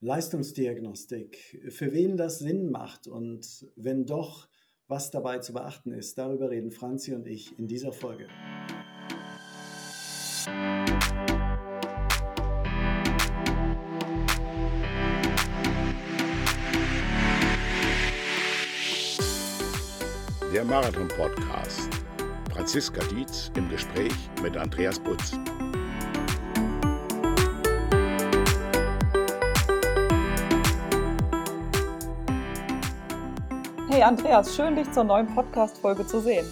Leistungsdiagnostik, für wen das Sinn macht und wenn doch, was dabei zu beachten ist, darüber reden Franzi und ich in dieser Folge. Der Marathon-Podcast. Franziska Dietz im Gespräch mit Andreas Butz. Hey Andreas, schön dich zur neuen Podcast-Folge zu sehen.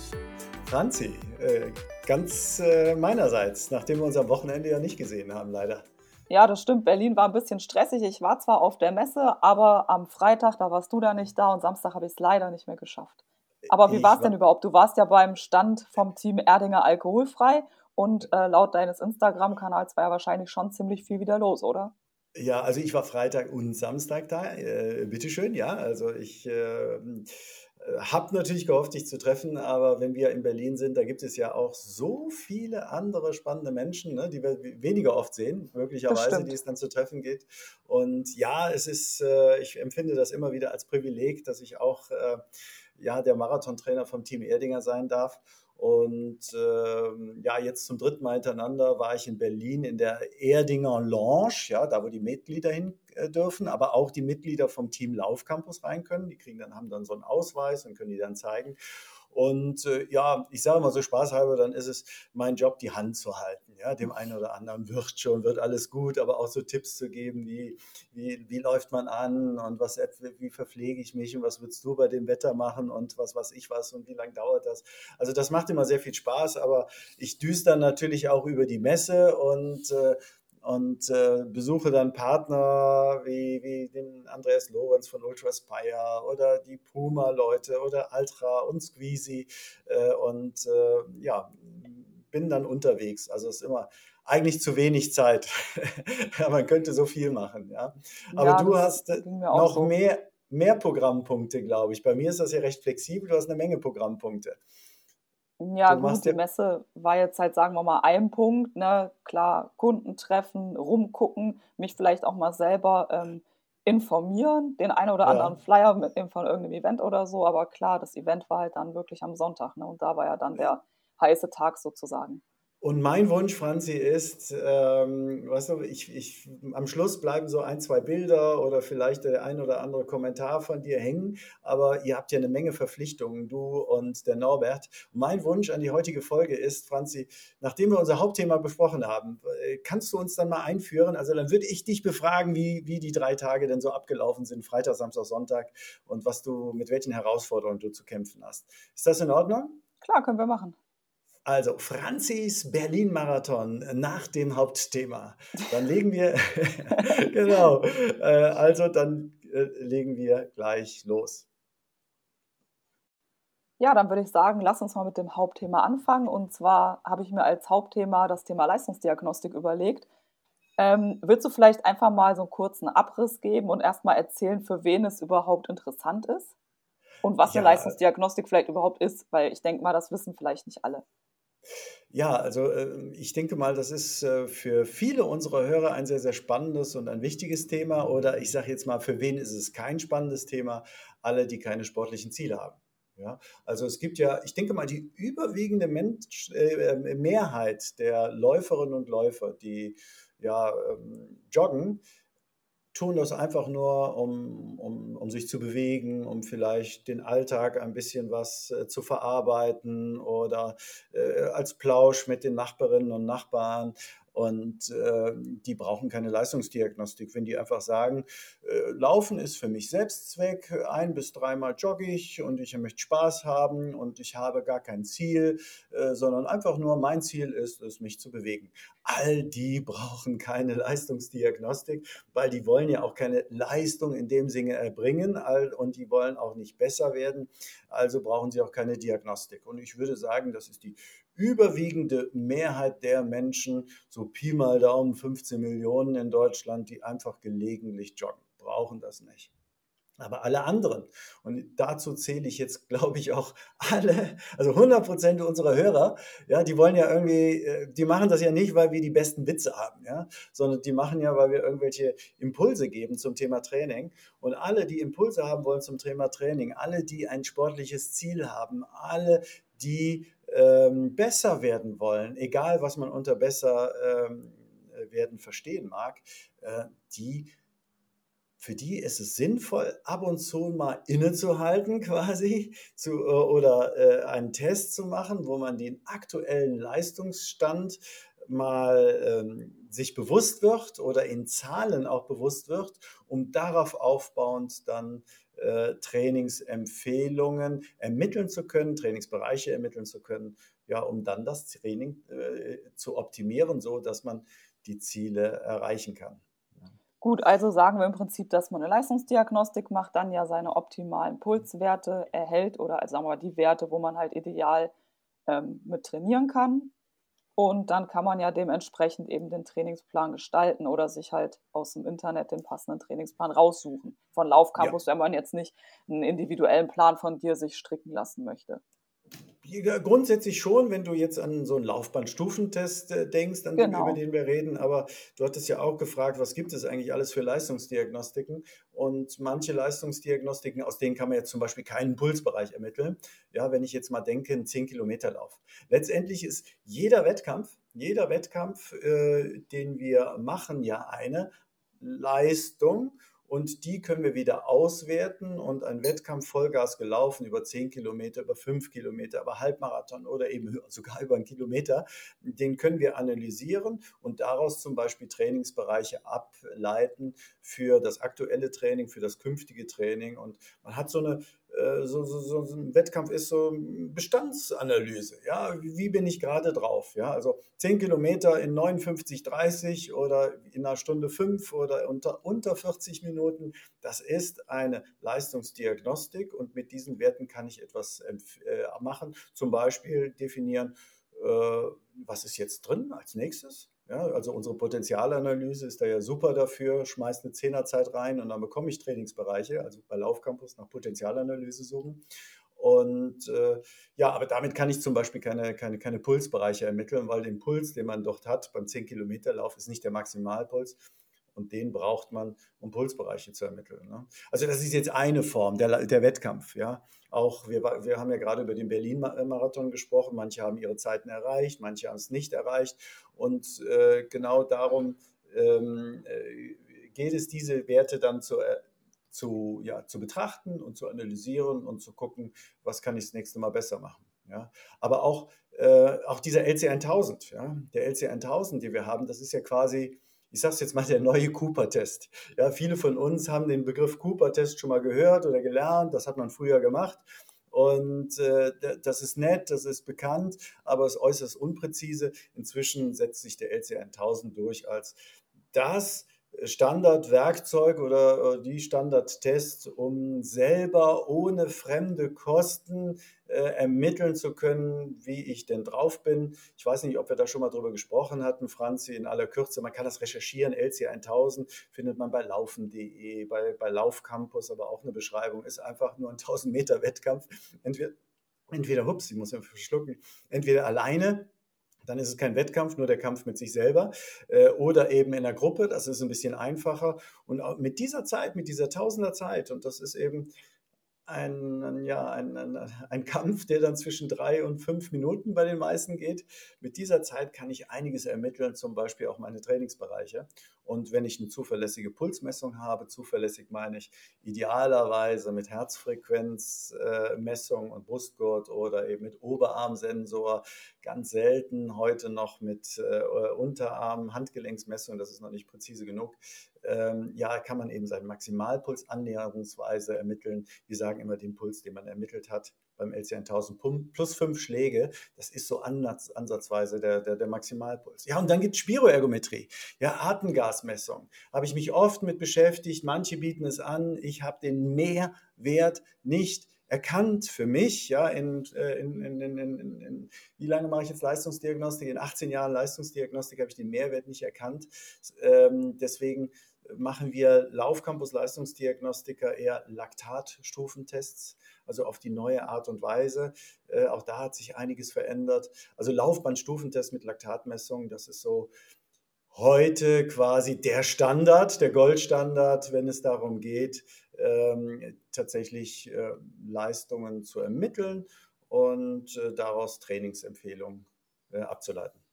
Franzi, äh, ganz äh, meinerseits, nachdem wir uns am Wochenende ja nicht gesehen haben, leider. Ja, das stimmt. Berlin war ein bisschen stressig. Ich war zwar auf der Messe, aber am Freitag, da warst du da nicht da und Samstag habe ich es leider nicht mehr geschafft. Aber wie war es denn überhaupt? Du warst ja beim Stand vom Team Erdinger alkoholfrei und äh, laut deines Instagram-Kanals war ja wahrscheinlich schon ziemlich viel wieder los, oder? Ja, also ich war Freitag und Samstag da. Äh, bitteschön, ja. Also ich äh, habe natürlich gehofft, dich zu treffen, aber wenn wir in Berlin sind, da gibt es ja auch so viele andere spannende Menschen, ne, die wir weniger oft sehen, möglicherweise, die es dann zu treffen geht. Und ja, es ist, äh, ich empfinde das immer wieder als Privileg, dass ich auch äh, ja, der Marathontrainer vom Team Erdinger sein darf. Und ähm, ja, jetzt zum dritten Mal hintereinander war ich in Berlin in der Erdinger Lounge, ja, da wo die Mitglieder hin äh, dürfen, aber auch die Mitglieder vom Team Laufcampus rein können. Die kriegen dann, haben dann so einen Ausweis und können die dann zeigen. Und äh, ja, ich sage mal so spaßhalber, dann ist es mein Job, die Hand zu halten. Ja, dem einen oder anderen wird schon, wird alles gut, aber auch so Tipps zu geben, wie, wie, wie läuft man an und was, wie verpflege ich mich und was würdest du bei dem Wetter machen und was weiß ich was und wie lange dauert das. Also das macht immer sehr viel Spaß, aber ich düse dann natürlich auch über die Messe und äh, und äh, besuche dann Partner wie, wie den Andreas Lorenz von Ultraspire oder die Puma-Leute oder Altra und Squeezy äh, und äh, ja, bin dann unterwegs. Also es ist immer eigentlich zu wenig Zeit. Man könnte so viel machen, ja. Aber ja, du hast äh, noch so. mehr, mehr Programmpunkte, glaube ich. Bei mir ist das ja recht flexibel. Du hast eine Menge Programmpunkte. Ja, du gut, die Messe war jetzt halt, sagen wir mal, ein Punkt. Ne? Klar, Kunden treffen, rumgucken, mich vielleicht auch mal selber ähm, informieren, den einen oder ja. anderen Flyer mitnehmen von irgendeinem Event oder so. Aber klar, das Event war halt dann wirklich am Sonntag. Ne? Und da war ja dann der heiße Tag sozusagen. Und mein Wunsch, Franzi, ist, ähm, weißt du, ich, ich, am Schluss bleiben so ein, zwei Bilder oder vielleicht der ein oder andere Kommentar von dir hängen, aber ihr habt ja eine Menge Verpflichtungen, du und der Norbert. Mein Wunsch an die heutige Folge ist, Franzi, nachdem wir unser Hauptthema besprochen haben, äh, kannst du uns dann mal einführen? Also dann würde ich dich befragen, wie, wie die drei Tage denn so abgelaufen sind, Freitag, Samstag, Sonntag und was du, mit welchen Herausforderungen du zu kämpfen hast. Ist das in Ordnung? Klar, können wir machen. Also Franzis Berlin-Marathon nach dem Hauptthema. Dann legen wir, genau, äh, also dann äh, legen wir gleich los. Ja, dann würde ich sagen, lass uns mal mit dem Hauptthema anfangen. Und zwar habe ich mir als Hauptthema das Thema Leistungsdiagnostik überlegt. Ähm, willst du vielleicht einfach mal so einen kurzen Abriss geben und erstmal erzählen, für wen es überhaupt interessant ist? Und was ja. eine Leistungsdiagnostik vielleicht überhaupt ist? Weil ich denke mal, das wissen vielleicht nicht alle. Ja, also äh, ich denke mal, das ist äh, für viele unserer Hörer ein sehr, sehr spannendes und ein wichtiges Thema. Oder ich sage jetzt mal, für wen ist es kein spannendes Thema? Alle, die keine sportlichen Ziele haben. Ja, also es gibt ja, ich denke mal, die überwiegende Mensch, äh, Mehrheit der Läuferinnen und Läufer, die ja ähm, joggen, tun das einfach nur, um, um, um sich zu bewegen, um vielleicht den Alltag ein bisschen was äh, zu verarbeiten oder äh, als Plausch mit den Nachbarinnen und Nachbarn und äh, die brauchen keine Leistungsdiagnostik, wenn die einfach sagen, äh, Laufen ist für mich Selbstzweck, ein bis dreimal jogge ich und ich möchte Spaß haben und ich habe gar kein Ziel, äh, sondern einfach nur mein Ziel ist es, mich zu bewegen. All die brauchen keine Leistungsdiagnostik, weil die wollen ja auch keine Leistung in dem Sinne erbringen und die wollen auch nicht besser werden. Also brauchen sie auch keine Diagnostik. Und ich würde sagen, das ist die überwiegende Mehrheit der Menschen, so Pi mal Daumen 15 Millionen in Deutschland, die einfach gelegentlich joggen, brauchen das nicht. aber alle anderen. Und dazu zähle ich jetzt, glaube ich, auch alle, also 100 Prozent unserer Hörer, ja, die wollen ja irgendwie, äh, die machen das ja nicht, weil wir die besten Witze haben, ja, sondern die machen ja, weil wir irgendwelche Impulse geben zum Thema Training. Und alle, die Impulse haben wollen zum Thema Training, alle, die ein sportliches Ziel haben, alle, die ähm, besser werden wollen, egal was man unter besser ähm, werden verstehen mag, äh, die für die ist es sinnvoll, ab und zu mal innezuhalten quasi zu, äh, oder äh, einen Test zu machen, wo man den aktuellen Leistungsstand mal ähm, sich bewusst wird oder in Zahlen auch bewusst wird, um darauf aufbauend dann äh, Trainingsempfehlungen ermitteln zu können, Trainingsbereiche ermitteln zu können, ja, um dann das Training äh, zu optimieren, so dass man die Ziele erreichen kann. Gut, also sagen wir im Prinzip, dass man eine Leistungsdiagnostik macht, dann ja seine optimalen Pulswerte erhält oder also sagen wir mal die Werte, wo man halt ideal ähm, mit trainieren kann. Und dann kann man ja dementsprechend eben den Trainingsplan gestalten oder sich halt aus dem Internet den passenden Trainingsplan raussuchen. Von Laufcampus, ja. wenn man jetzt nicht einen individuellen Plan von dir sich stricken lassen möchte. Grundsätzlich schon, wenn du jetzt an so einen Laufbahnstufentest äh, denkst, an genau. den, über den wir reden. Aber du hattest ja auch gefragt, was gibt es eigentlich alles für Leistungsdiagnostiken? Und manche Leistungsdiagnostiken, aus denen kann man jetzt zum Beispiel keinen Pulsbereich ermitteln. Ja, wenn ich jetzt mal denke, ein 10-Kilometer-Lauf. Letztendlich ist jeder Wettkampf, jeder Wettkampf, äh, den wir machen, ja eine Leistung und die können wir wieder auswerten und ein Wettkampf Vollgas gelaufen über 10 Kilometer, über 5 Kilometer, über Halbmarathon oder eben sogar über einen Kilometer, den können wir analysieren und daraus zum Beispiel Trainingsbereiche ableiten für das aktuelle Training, für das künftige Training. Und man hat so eine so, so, so, ein Wettkampf ist so Bestandsanalyse. Ja, wie bin ich gerade drauf? Ja, also 10 Kilometer in 59,30 oder in einer Stunde 5 oder unter, unter 40 Minuten. Das ist eine Leistungsdiagnostik und mit diesen Werten kann ich etwas äh, machen. Zum Beispiel definieren, äh, was ist jetzt drin als nächstes? Ja, also unsere Potenzialanalyse ist da ja super dafür, schmeißt eine Zehnerzeit rein und dann bekomme ich Trainingsbereiche, also bei Laufcampus nach Potenzialanalyse suchen. Und äh, ja, aber damit kann ich zum Beispiel keine, keine, keine Pulsbereiche ermitteln, weil den Puls, den man dort hat beim 10-Kilometer-Lauf, ist nicht der Maximalpuls, und den braucht man, um Pulsbereiche zu ermitteln. Ne? Also das ist jetzt eine Form, der, der Wettkampf. Ja? Auch wir, wir haben ja gerade über den Berlin-Marathon gesprochen. Manche haben ihre Zeiten erreicht, manche haben es nicht erreicht. Und äh, genau darum ähm, äh, geht es, diese Werte dann zu, äh, zu, ja, zu betrachten und zu analysieren und zu gucken, was kann ich das nächste Mal besser machen. Ja? Aber auch, äh, auch dieser LC1000, ja? der LC1000, die wir haben, das ist ja quasi ich sage es jetzt mal, der neue Cooper-Test. Ja, viele von uns haben den Begriff Cooper-Test schon mal gehört oder gelernt, das hat man früher gemacht. Und äh, das ist nett, das ist bekannt, aber es ist äußerst unpräzise. Inzwischen setzt sich der LC1000 durch als das Standardwerkzeug oder die Standardtests, um selber ohne fremde Kosten äh, ermitteln zu können, wie ich denn drauf bin. Ich weiß nicht, ob wir da schon mal drüber gesprochen hatten, Franzi, in aller Kürze. Man kann das recherchieren. LC1000 findet man bei laufen.de, bei, bei Laufcampus, aber auch eine Beschreibung. Ist einfach nur ein 1000 Meter Wettkampf. Entweder, entweder hups, ich muss ja verschlucken, entweder alleine dann ist es kein Wettkampf, nur der Kampf mit sich selber äh, oder eben in der Gruppe. Das ist ein bisschen einfacher. Und mit dieser Zeit, mit dieser Tausenderzeit, und das ist eben ein, ja, ein, ein, ein, Kampf, der dann zwischen drei und fünf Minuten bei den meisten geht. Mit dieser Zeit kann ich einiges ermitteln, zum Beispiel auch meine Trainingsbereiche. Und wenn ich eine zuverlässige Pulsmessung habe, zuverlässig meine ich idealerweise mit Herzfrequenzmessung äh, und Brustgurt oder eben mit Oberarmsensor, ganz selten heute noch mit äh, Unterarm, Handgelenksmessung, das ist noch nicht präzise genug, ähm, ja, kann man eben seinen Maximalpuls annäherungsweise ermitteln. Wir sagen immer den Puls, den man ermittelt hat beim LC1000 plus fünf Schläge. Das ist so ansatz, ansatzweise der, der, der Maximalpuls. Ja, und dann gibt es Spiroergometrie, ja, Atemgasmessung. Habe ich mich oft mit beschäftigt. Manche bieten es an. Ich habe den Mehrwert nicht erkannt für mich, ja, in, äh, in, in, in, wie lange mache ich jetzt Leistungsdiagnostik? In 18 Jahren Leistungsdiagnostik habe ich den Mehrwert nicht erkannt. Ähm, deswegen machen wir Laufcampus Leistungsdiagnostiker eher Laktatstufentests, also auf die neue Art und Weise. Äh, auch da hat sich einiges verändert. Also Laufbandstufentest mit Laktatmessung, das ist so heute quasi der Standard, der Goldstandard, wenn es darum geht, ähm, tatsächlich äh, Leistungen zu ermitteln und äh, daraus Trainingsempfehlungen äh, abzuleiten.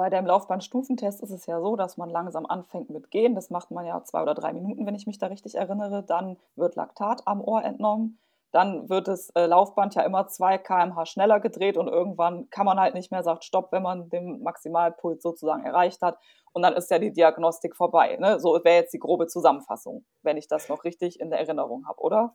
Bei dem Laufbahnstufentest ist es ja so, dass man langsam anfängt mit Gehen. Das macht man ja zwei oder drei Minuten, wenn ich mich da richtig erinnere. Dann wird Laktat am Ohr entnommen. Dann wird das äh, Laufband ja immer 2 km/h schneller gedreht und irgendwann kann man halt nicht mehr sagt Stopp, wenn man den Maximalpuls sozusagen erreicht hat. Und dann ist ja die Diagnostik vorbei. Ne? So wäre jetzt die grobe Zusammenfassung, wenn ich das noch richtig in der Erinnerung habe, oder?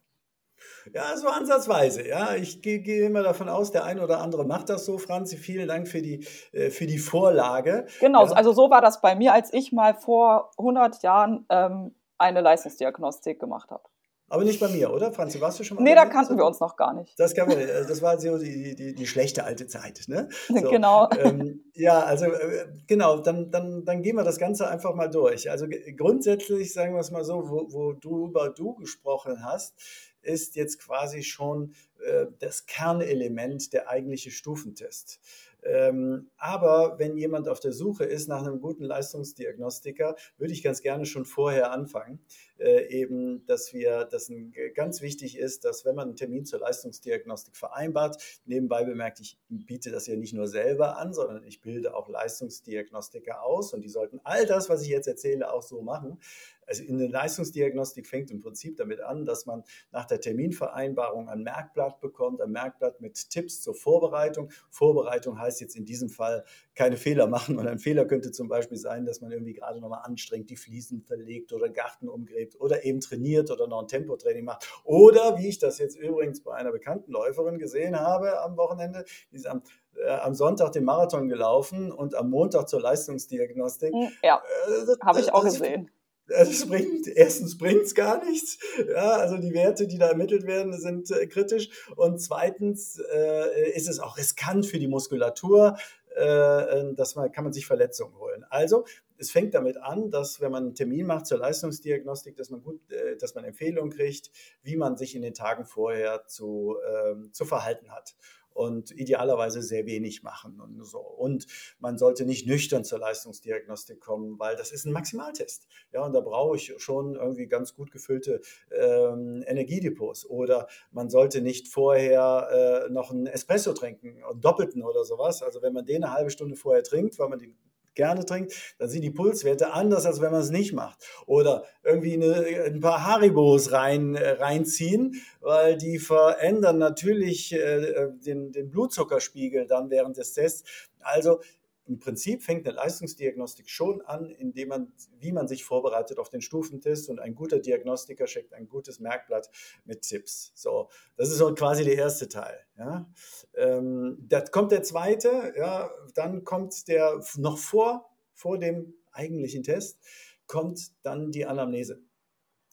Ja, so ansatzweise. Ja, ich gehe, gehe immer davon aus, der eine oder andere macht das so. Franzi, vielen Dank für die, äh, für die Vorlage. Genau, ja. also so war das bei mir, als ich mal vor 100 Jahren ähm, eine Leistungsdiagnostik gemacht habe. Aber nicht bei mir, oder? Franzi, warst du schon mal? Nee, da kannten wir uns noch gar nicht. Das, kann man, äh, das war so die, die, die schlechte alte Zeit. Ne? So, genau. Ähm, ja, also äh, genau, dann, dann, dann gehen wir das Ganze einfach mal durch. Also grundsätzlich, sagen wir es mal so, wo, wo du über du gesprochen hast, ist jetzt quasi schon äh, das Kernelement der eigentliche Stufentest. Ähm, aber wenn jemand auf der Suche ist nach einem guten Leistungsdiagnostiker, würde ich ganz gerne schon vorher anfangen. Äh, eben, dass wir, dass ein, ganz wichtig ist, dass wenn man einen Termin zur Leistungsdiagnostik vereinbart, nebenbei bemerkt, ich biete das ja nicht nur selber an, sondern ich bilde auch Leistungsdiagnostiker aus und die sollten all das, was ich jetzt erzähle, auch so machen. Also in der Leistungsdiagnostik fängt im Prinzip damit an, dass man nach der Terminvereinbarung ein Merkblatt bekommt, ein Merkblatt mit Tipps zur Vorbereitung. Vorbereitung heißt jetzt in diesem Fall keine Fehler machen. Und ein Fehler könnte zum Beispiel sein, dass man irgendwie gerade nochmal anstrengt, die Fliesen verlegt oder Garten umgräbt oder eben trainiert oder noch ein Tempotraining macht. Oder wie ich das jetzt übrigens bei einer bekannten Läuferin gesehen habe am Wochenende, die ist am äh, am Sonntag den Marathon gelaufen und am Montag zur Leistungsdiagnostik. Ja, äh, habe ich auch gesehen. Es bringt, erstens bringt es gar nichts. Ja, also die Werte, die da ermittelt werden, sind äh, kritisch. Und zweitens äh, ist es auch riskant für die Muskulatur. Äh, dass man, kann man sich Verletzungen holen. Also es fängt damit an, dass wenn man einen Termin macht zur Leistungsdiagnostik, dass man gut, äh, dass man Empfehlungen kriegt, wie man sich in den Tagen vorher zu, ähm, zu verhalten hat und idealerweise sehr wenig machen und so. Und man sollte nicht nüchtern zur Leistungsdiagnostik kommen, weil das ist ein Maximaltest. Ja, und da brauche ich schon irgendwie ganz gut gefüllte ähm, Energiedepots. Oder man sollte nicht vorher äh, noch einen Espresso trinken, einen doppelten oder sowas. Also wenn man den eine halbe Stunde vorher trinkt, weil man den gerne trinkt, dann sind die Pulswerte anders, als wenn man es nicht macht. Oder irgendwie eine, ein paar Haribos rein, äh, reinziehen, weil die verändern natürlich äh, den, den Blutzuckerspiegel dann während des Tests. Also im Prinzip fängt eine Leistungsdiagnostik schon an, indem man, wie man sich vorbereitet auf den Stufentest und ein guter Diagnostiker schickt ein gutes Merkblatt mit Tipps. So, das ist so quasi der erste Teil. Ja. Ähm, da kommt der zweite, ja, dann kommt der noch vor, vor dem eigentlichen Test, kommt dann die Anamnese.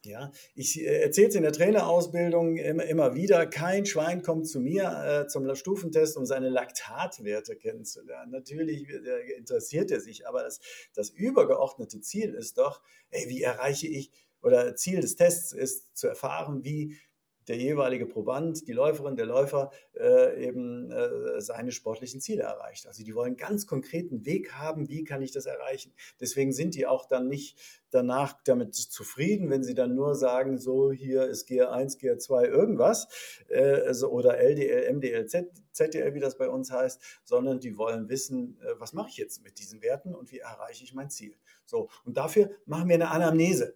Ja, ich äh, erzähle es in der Trainerausbildung immer, immer, wieder, kein Schwein kommt zu mir äh, zum Stufentest, um seine Laktatwerte kennenzulernen. Natürlich äh, interessiert er sich, aber das, das übergeordnete Ziel ist doch, ey, wie erreiche ich, oder Ziel des Tests ist zu erfahren, wie der jeweilige Proband, die Läuferin, der Läufer äh, eben äh, seine sportlichen Ziele erreicht. Also die wollen ganz konkreten Weg haben, wie kann ich das erreichen. Deswegen sind die auch dann nicht danach damit zufrieden, wenn sie dann nur sagen, so hier ist GR1, GR2 irgendwas äh, also, oder LDL, MDL, Z, ZDL, wie das bei uns heißt, sondern die wollen wissen, äh, was mache ich jetzt mit diesen Werten und wie erreiche ich mein Ziel. So, und dafür machen wir eine Anamnese.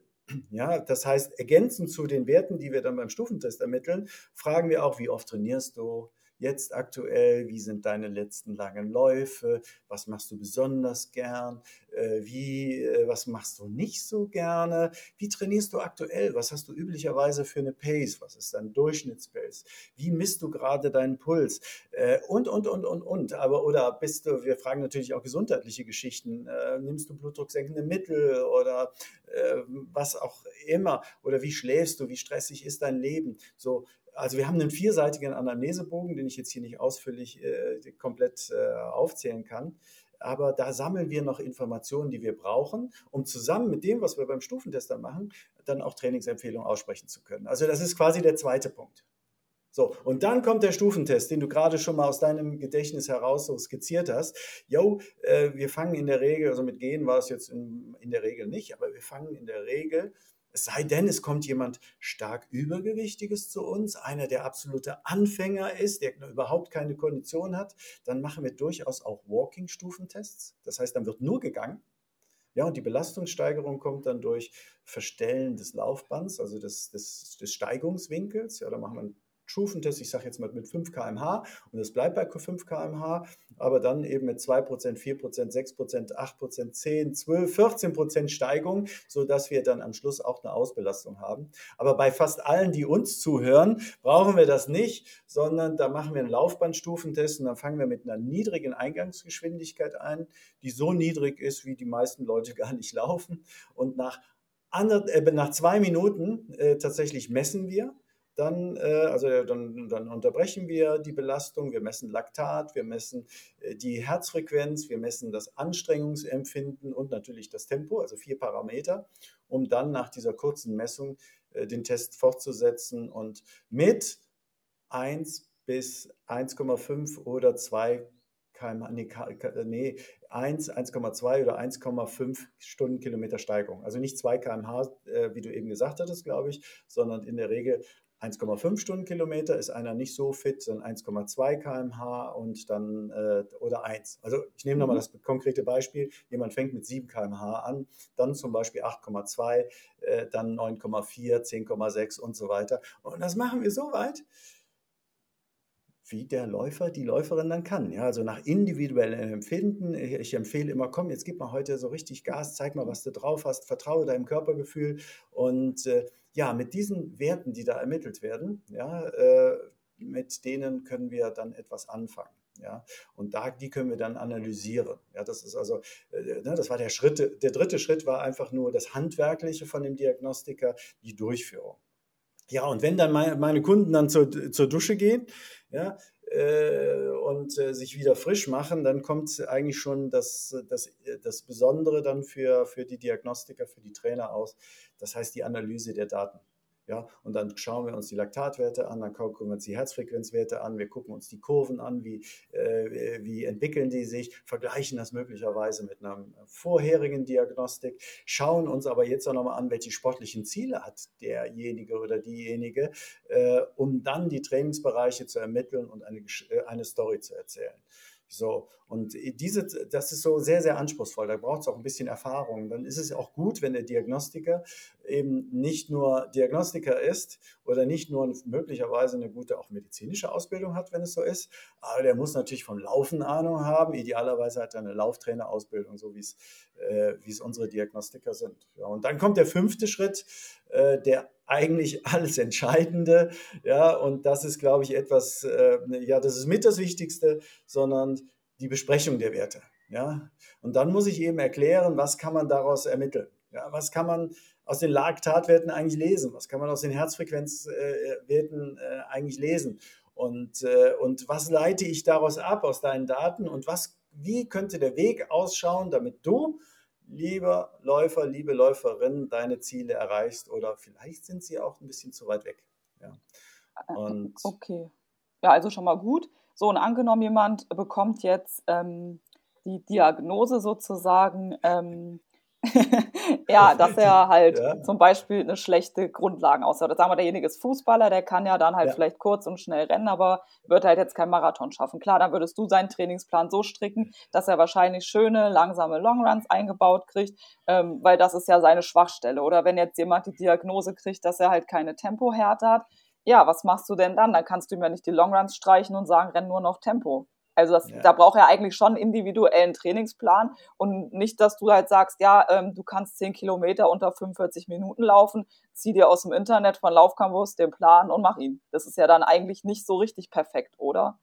Ja, das heißt, ergänzend zu den Werten, die wir dann beim Stufentest ermitteln, fragen wir auch, wie oft trainierst du, jetzt aktuell? Wie sind deine letzten langen Läufe? Was machst du besonders gern? Äh, wie, äh, was machst du nicht so gerne? Wie trainierst du aktuell? Was hast du üblicherweise für eine Pace? Was ist dein Durchschnittspace? Wie misst du gerade deinen Puls? Äh, und, und, und, und, und. Aber, oder bist du, wir fragen natürlich auch gesundheitliche Geschichten. Nimmst du blutdrucksenkende Mittel oder was auch immer? Oder wie schläfst du? Wie stressig ist dein Leben? So, also wir haben einen vierseitigen Anamnesebogen, den ich jetzt hier nicht ausführlich äh, komplett äh, aufzählen kann. aber da sammeln wir noch Informationen, die wir brauchen, um zusammen mit dem, was wir beim Stufentester machen, dann auch Trainingsempfehlungen aussprechen zu können. Also das ist quasi der zweite Punkt. So, und dann kommt der Stufentest, den du gerade schon mal aus deinem Gedächtnis heraus so skizziert hast. Jo, äh, wir fangen in der Regel, also mit Gehen war es jetzt in, in der Regel nicht, aber wir fangen in der Regel es sei denn, es kommt jemand stark Übergewichtiges zu uns, einer, der absolute Anfänger ist, der überhaupt keine Kondition hat, dann machen wir durchaus auch Walking-Stufentests. Das heißt, dann wird nur gegangen. Ja, und die Belastungssteigerung kommt dann durch Verstellen des Laufbands, also des, des, des Steigungswinkels. Ja, da machen wir Stufentest, ich sage jetzt mal mit 5 km/h und es bleibt bei 5 km/h, aber dann eben mit 2%, 4%, 6%, 8%, 10, 12, 14% Steigung, sodass wir dann am Schluss auch eine Ausbelastung haben. Aber bei fast allen, die uns zuhören, brauchen wir das nicht, sondern da machen wir einen Laufbandstufentest und dann fangen wir mit einer niedrigen Eingangsgeschwindigkeit ein, die so niedrig ist, wie die meisten Leute gar nicht laufen. Und nach, ander, äh, nach zwei Minuten äh, tatsächlich messen wir dann, äh, also dann, dann, unterbrechen wir die Belastung, wir messen Laktat, wir messen äh, die Herzfrequenz, wir messen das Anstrengungsempfinden und natürlich das Tempo, also vier Parameter, um dann nach dieser kurzen Messung äh, den Test fortzusetzen und mit 1 bis 1,5 oder 2 km, nee, nee 1, 1,2 oder 1,5 Stundenkilometer Steigerung. Also nicht 2 km/h, äh, wie du eben gesagt hattest, glaube ich, sondern in der Regel 1,5 Stundenkilometer ist einer nicht so fit, dann 1,2 km/h und dann äh, oder 1. Also ich nehme nochmal mhm. das konkrete Beispiel. Jemand fängt mit 7 km/h an, dann zum Beispiel 8,2, äh, dann 9,4, 10,6 und so weiter. Und das machen wir so weit, wie der Läufer, die Läuferin dann kann. Ja, also nach individuellem Empfinden. Ich empfehle immer, komm, jetzt gib mal heute so richtig Gas, zeig mal, was du drauf hast, vertraue deinem Körpergefühl und äh, ja, mit diesen Werten, die da ermittelt werden, ja, äh, mit denen können wir dann etwas anfangen. Ja, und da, die können wir dann analysieren. Ja, das ist also, äh, ne, das war der Schritt, der dritte Schritt war einfach nur das Handwerkliche von dem Diagnostiker, die Durchführung. Ja, und wenn dann meine, meine Kunden dann zur, zur Dusche gehen, ja, und äh, sich wieder frisch machen, dann kommt eigentlich schon das, das, das Besondere dann für, für die Diagnostiker, für die Trainer aus. Das heißt die Analyse der Daten. Ja, und dann schauen wir uns die Laktatwerte an, dann gucken wir uns die Herzfrequenzwerte an, wir gucken uns die Kurven an, wie, äh, wie entwickeln die sich, vergleichen das möglicherweise mit einer vorherigen Diagnostik, schauen uns aber jetzt auch nochmal an, welche sportlichen Ziele hat derjenige oder diejenige, äh, um dann die Trainingsbereiche zu ermitteln und eine, äh, eine Story zu erzählen. So, und diese, das ist so sehr, sehr anspruchsvoll. Da braucht es auch ein bisschen Erfahrung. Dann ist es auch gut, wenn der Diagnostiker eben nicht nur Diagnostiker ist oder nicht nur möglicherweise eine gute auch medizinische Ausbildung hat, wenn es so ist, aber der muss natürlich vom Laufen Ahnung haben. Idealerweise hat er eine Lauftrainerausbildung, so wie es, äh, wie es unsere Diagnostiker sind. Ja, und dann kommt der fünfte Schritt, äh, der eigentlich alles Entscheidende. Ja, und das ist, glaube ich, etwas, äh, ja, das ist mit das Wichtigste, sondern die Besprechung der Werte. Ja, und dann muss ich eben erklären, was kann man daraus ermitteln. Ja, was kann man aus den Laktatwerten eigentlich lesen? Was kann man aus den Herzfrequenzwerten äh, eigentlich lesen? Und, äh, und was leite ich daraus ab aus deinen Daten? Und was, wie könnte der Weg ausschauen, damit du lieber Läufer, liebe Läuferin, deine Ziele erreichst oder vielleicht sind sie auch ein bisschen zu weit weg. Ja. Und okay. Ja, also schon mal gut. So, und angenommen, jemand bekommt jetzt ähm, die Diagnose sozusagen, ähm, ja, dass er halt ja. zum Beispiel eine schlechte Grundlagenausdauer hat. Sagen wir, derjenige ist Fußballer, der kann ja dann halt ja. vielleicht kurz und schnell rennen, aber wird halt jetzt kein Marathon schaffen. Klar, dann würdest du seinen Trainingsplan so stricken, dass er wahrscheinlich schöne, langsame Longruns eingebaut kriegt, ähm, weil das ist ja seine Schwachstelle. Oder wenn jetzt jemand die Diagnose kriegt, dass er halt keine Tempohärte hat, ja, was machst du denn dann? Dann kannst du ihm ja nicht die Longruns streichen und sagen, renn nur noch Tempo. Also das, ja. da braucht er eigentlich schon einen individuellen Trainingsplan und nicht, dass du halt sagst, ja, ähm, du kannst 10 Kilometer unter 45 Minuten laufen, zieh dir aus dem Internet von Laufcampus den Plan und mach ihn. Das ist ja dann eigentlich nicht so richtig perfekt, oder?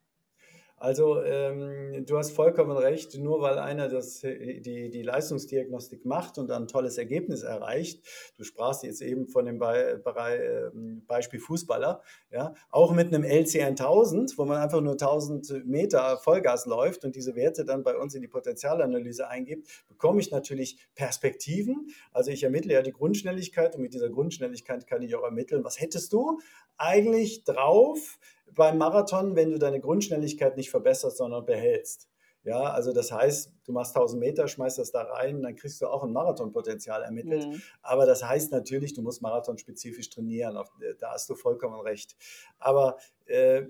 Also ähm, du hast vollkommen recht, nur weil einer das, die, die Leistungsdiagnostik macht und ein tolles Ergebnis erreicht, du sprachst jetzt eben von dem Be Be ähm, Beispiel Fußballer, ja, auch mit einem LC 1000, wo man einfach nur 1000 Meter Vollgas läuft und diese Werte dann bei uns in die Potenzialanalyse eingibt, bekomme ich natürlich Perspektiven. Also ich ermittle ja die Grundschnelligkeit und mit dieser Grundschnelligkeit kann ich auch ermitteln, was hättest du eigentlich drauf, beim Marathon, wenn du deine Grundschnelligkeit nicht verbesserst, sondern behältst. Ja, also das heißt, du machst 1000 Meter, schmeißt das da rein, dann kriegst du auch ein Marathonpotenzial ermittelt. Mhm. Aber das heißt natürlich, du musst marathonspezifisch trainieren. Da hast du vollkommen recht. Aber äh,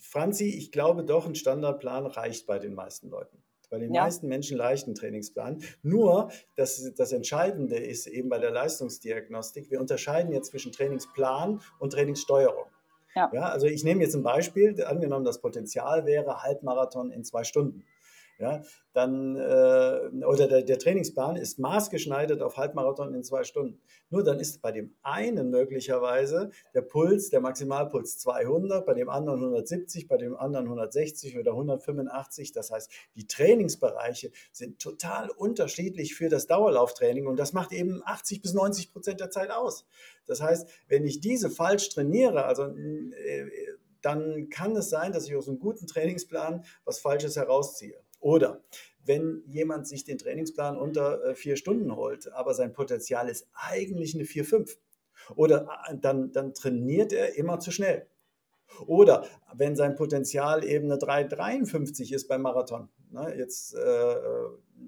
Franzi, ich glaube doch, ein Standardplan reicht bei den meisten Leuten. Bei den ja. meisten Menschen leichten Trainingsplan. Nur das, das Entscheidende ist eben bei der Leistungsdiagnostik, wir unterscheiden jetzt zwischen Trainingsplan und Trainingssteuerung. Ja. ja. also ich nehme jetzt ein Beispiel, angenommen, das Potenzial wäre Halbmarathon in zwei Stunden ja, dann, äh, oder der, der, Trainingsplan ist maßgeschneidert auf Halbmarathon in zwei Stunden. Nur dann ist bei dem einen möglicherweise der Puls, der Maximalpuls 200, bei dem anderen 170, bei dem anderen 160 oder 185. Das heißt, die Trainingsbereiche sind total unterschiedlich für das Dauerlauftraining und das macht eben 80 bis 90 Prozent der Zeit aus. Das heißt, wenn ich diese falsch trainiere, also äh, dann kann es sein, dass ich aus einem guten Trainingsplan was Falsches herausziehe. Oder wenn jemand sich den Trainingsplan unter äh, vier Stunden holt, aber sein Potenzial ist eigentlich eine 4-5. Oder äh, dann, dann trainiert er immer zu schnell. Oder wenn sein Potenzial eben eine 3,53 ist beim Marathon, ne, jetzt, äh,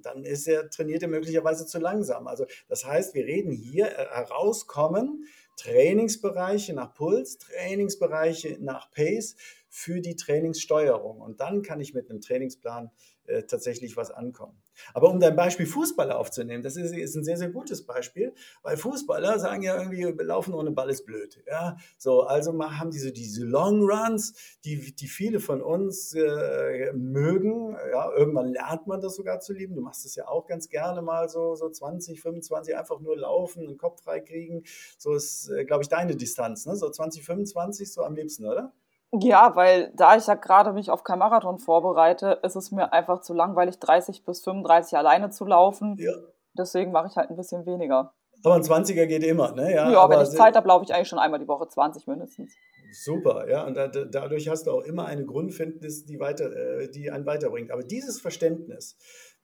dann ist er, trainiert er möglicherweise zu langsam. Also das heißt, wir reden hier äh, herauskommen Trainingsbereiche nach Puls, Trainingsbereiche nach Pace für die Trainingssteuerung. Und dann kann ich mit einem Trainingsplan äh, tatsächlich was ankommen. Aber um dein Beispiel Fußballer aufzunehmen, das ist, ist, ein sehr, sehr gutes Beispiel, weil Fußballer sagen ja irgendwie, laufen ohne Ball ist blöd. Ja, so, also haben diese, diese Long Runs, die, die viele von uns äh, mögen. Ja, irgendwann lernt man das sogar zu lieben. Du machst es ja auch ganz gerne mal so, so 20, 25, einfach nur laufen, den Kopf frei kriegen. So ist, äh, glaube ich, deine Distanz, ne? So 20, 25 so am liebsten, oder? Ja, weil da ich ja gerade mich auf kein Marathon vorbereite, ist es mir einfach zu langweilig, 30 bis 35 alleine zu laufen. Ja. Deswegen mache ich halt ein bisschen weniger. Aber ein 20er geht immer, ne? Ja, ja wenn ich Zeit habe, laufe ich eigentlich schon einmal die Woche 20 mindestens. Super, ja. Und da, dadurch hast du auch immer eine Grundfindnis, die, weiter, äh, die einen weiterbringt. Aber dieses Verständnis,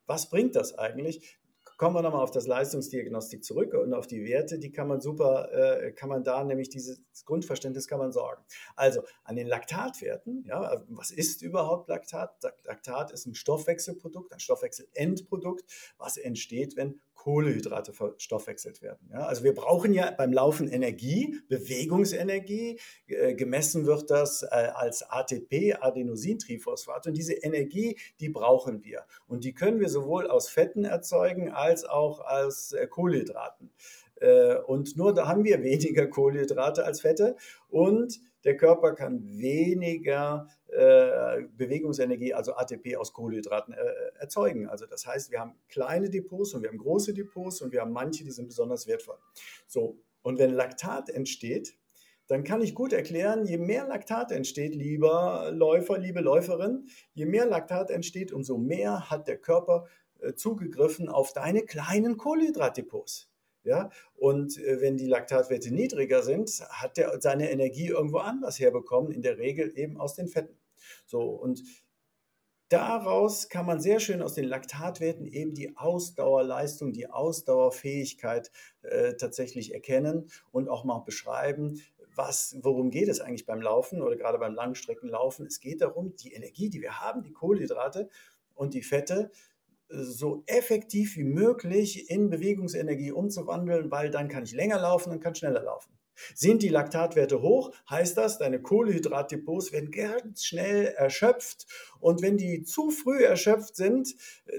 was bringt das eigentlich? Kommen wir nochmal auf das Leistungsdiagnostik zurück und auf die Werte, die kann man super, äh, kann man da nämlich dieses Grundverständnis kann man sorgen. Also an den Laktatwerten, ja, also was ist überhaupt Laktat? Laktat ist ein Stoffwechselprodukt, ein Stoffwechselendprodukt, was entsteht, wenn Kohlehydrate verstoffwechselt werden. Ja, also wir brauchen ja beim Laufen Energie, Bewegungsenergie. Äh, gemessen wird das äh, als ATP, Adenosintriphosphat. Und diese Energie, die brauchen wir. Und die können wir sowohl aus Fetten erzeugen als auch aus äh, Kohlenhydraten. Äh, und nur da haben wir weniger Kohlenhydrate als Fette. Und der Körper kann weniger äh, Bewegungsenergie, also ATP aus Kohlenhydraten äh, erzeugen. Also das heißt, wir haben kleine Depots und wir haben große Depots und wir haben manche, die sind besonders wertvoll. So, und wenn Laktat entsteht, dann kann ich gut erklären, je mehr Laktat entsteht, lieber Läufer, liebe Läuferin, je mehr Laktat entsteht, umso mehr hat der Körper äh, zugegriffen auf deine kleinen Kohlenhydratdepots. Ja? Und äh, wenn die Laktatwerte niedriger sind, hat er seine Energie irgendwo anders herbekommen, in der Regel eben aus den Fetten. So, und daraus kann man sehr schön aus den Laktatwerten eben die Ausdauerleistung, die Ausdauerfähigkeit äh, tatsächlich erkennen und auch mal beschreiben, was, worum geht es eigentlich beim Laufen oder gerade beim Langstreckenlaufen? Es geht darum, die Energie, die wir haben, die Kohlenhydrate und die Fette, so effektiv wie möglich in Bewegungsenergie umzuwandeln, weil dann kann ich länger laufen und kann schneller laufen. Sind die Laktatwerte hoch, heißt das, deine Kohlenhydratdepots werden ganz schnell erschöpft. Und wenn die zu früh erschöpft sind,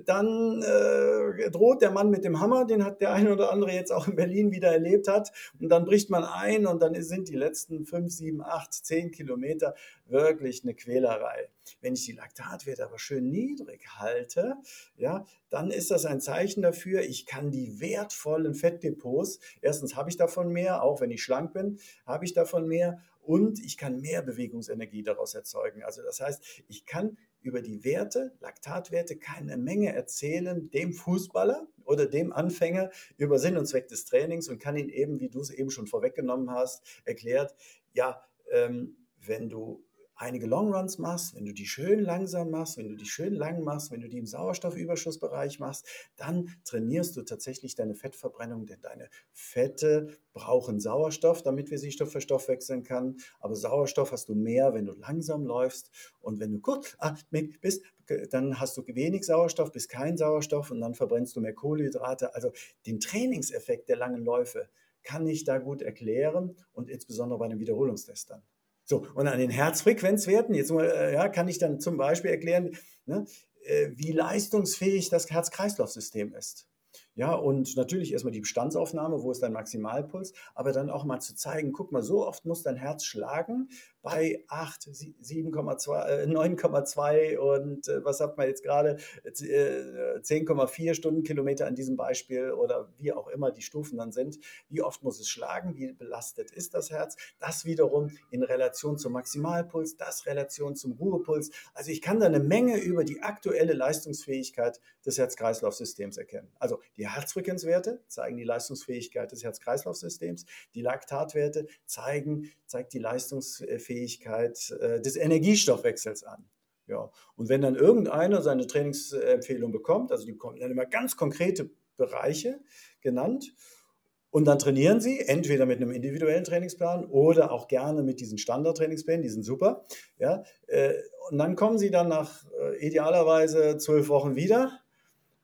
dann äh, droht der Mann mit dem Hammer, den hat der eine oder andere jetzt auch in Berlin wieder erlebt hat. Und dann bricht man ein und dann sind die letzten fünf, sieben, acht, zehn Kilometer wirklich eine Quälerei. Wenn ich die Laktatwerte aber schön niedrig halte, ja, dann ist das ein Zeichen dafür, ich kann die wertvollen Fettdepots, erstens habe ich davon mehr, auch wenn ich schlank bin, habe ich davon mehr und ich kann mehr Bewegungsenergie daraus erzeugen. Also das heißt, ich kann über die Werte, Laktatwerte, keine Menge erzählen dem Fußballer oder dem Anfänger über Sinn und Zweck des Trainings und kann ihn eben, wie du es eben schon vorweggenommen hast, erklärt, ja, ähm, wenn du einige Longruns machst, wenn du die schön langsam machst, wenn du die schön lang machst, wenn du die im Sauerstoffüberschussbereich machst, dann trainierst du tatsächlich deine Fettverbrennung, denn deine Fette brauchen Sauerstoff, damit wir sie Stoff für Stoff wechseln können. Aber Sauerstoff hast du mehr, wenn du langsam läufst und wenn du kurzatmig bist, dann hast du wenig Sauerstoff bis kein Sauerstoff und dann verbrennst du mehr Kohlenhydrate. Also den Trainingseffekt der langen Läufe kann ich da gut erklären und insbesondere bei den Wiederholungstestern. So, und an den Herzfrequenzwerten, jetzt äh, ja, kann ich dann zum Beispiel erklären, ne, äh, wie leistungsfähig das Herz-Kreislauf-System ist. Ja, und natürlich erstmal die Bestandsaufnahme, wo ist dein Maximalpuls, aber dann auch mal zu zeigen, guck mal, so oft muss dein Herz schlagen bei 8, 7,2, 9,2 und äh, was hat man jetzt gerade, äh, 10,4 Stundenkilometer an diesem Beispiel oder wie auch immer die Stufen dann sind. Wie oft muss es schlagen? Wie belastet ist das Herz? Das wiederum in Relation zum Maximalpuls, das Relation zum Ruhepuls. Also ich kann da eine Menge über die aktuelle Leistungsfähigkeit des Herz-Kreislauf-Systems erkennen. Also die Herzfrequenzwerte zeigen die Leistungsfähigkeit des Herz-Kreislauf-Systems. Die Laktatwerte zeigen, zeigt die Leistungsfähigkeit äh, des Energiestoffwechsels an. Ja. Und wenn dann irgendeiner seine Trainingsempfehlung bekommt, also die bekommen dann immer ganz konkrete Bereiche genannt, und dann trainieren sie entweder mit einem individuellen Trainingsplan oder auch gerne mit diesen Standardtrainingsplänen, die sind super. Ja, äh, und dann kommen sie dann nach äh, idealerweise zwölf Wochen wieder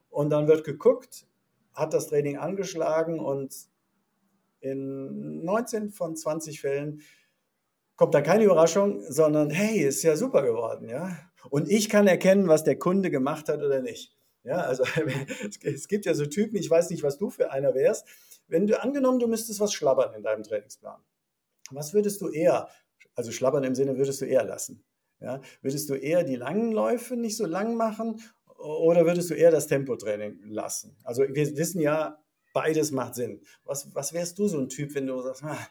und dann wird geguckt, hat das Training angeschlagen und in 19 von 20 Fällen kommt dann keine Überraschung, sondern hey, ist ja super geworden, ja. Und ich kann erkennen, was der Kunde gemacht hat oder nicht. Ja, also es gibt ja so Typen, ich weiß nicht, was du für einer wärst. Wenn du angenommen, du müsstest was schlabbern in deinem Trainingsplan. Was würdest du eher, also schlabbern im Sinne würdest du eher lassen? Ja, würdest du eher die langen Läufe nicht so lang machen oder würdest du eher das Tempotraining lassen? Also wir wissen ja, beides macht Sinn. Was, was wärst du so ein Typ, wenn du sagst, ah,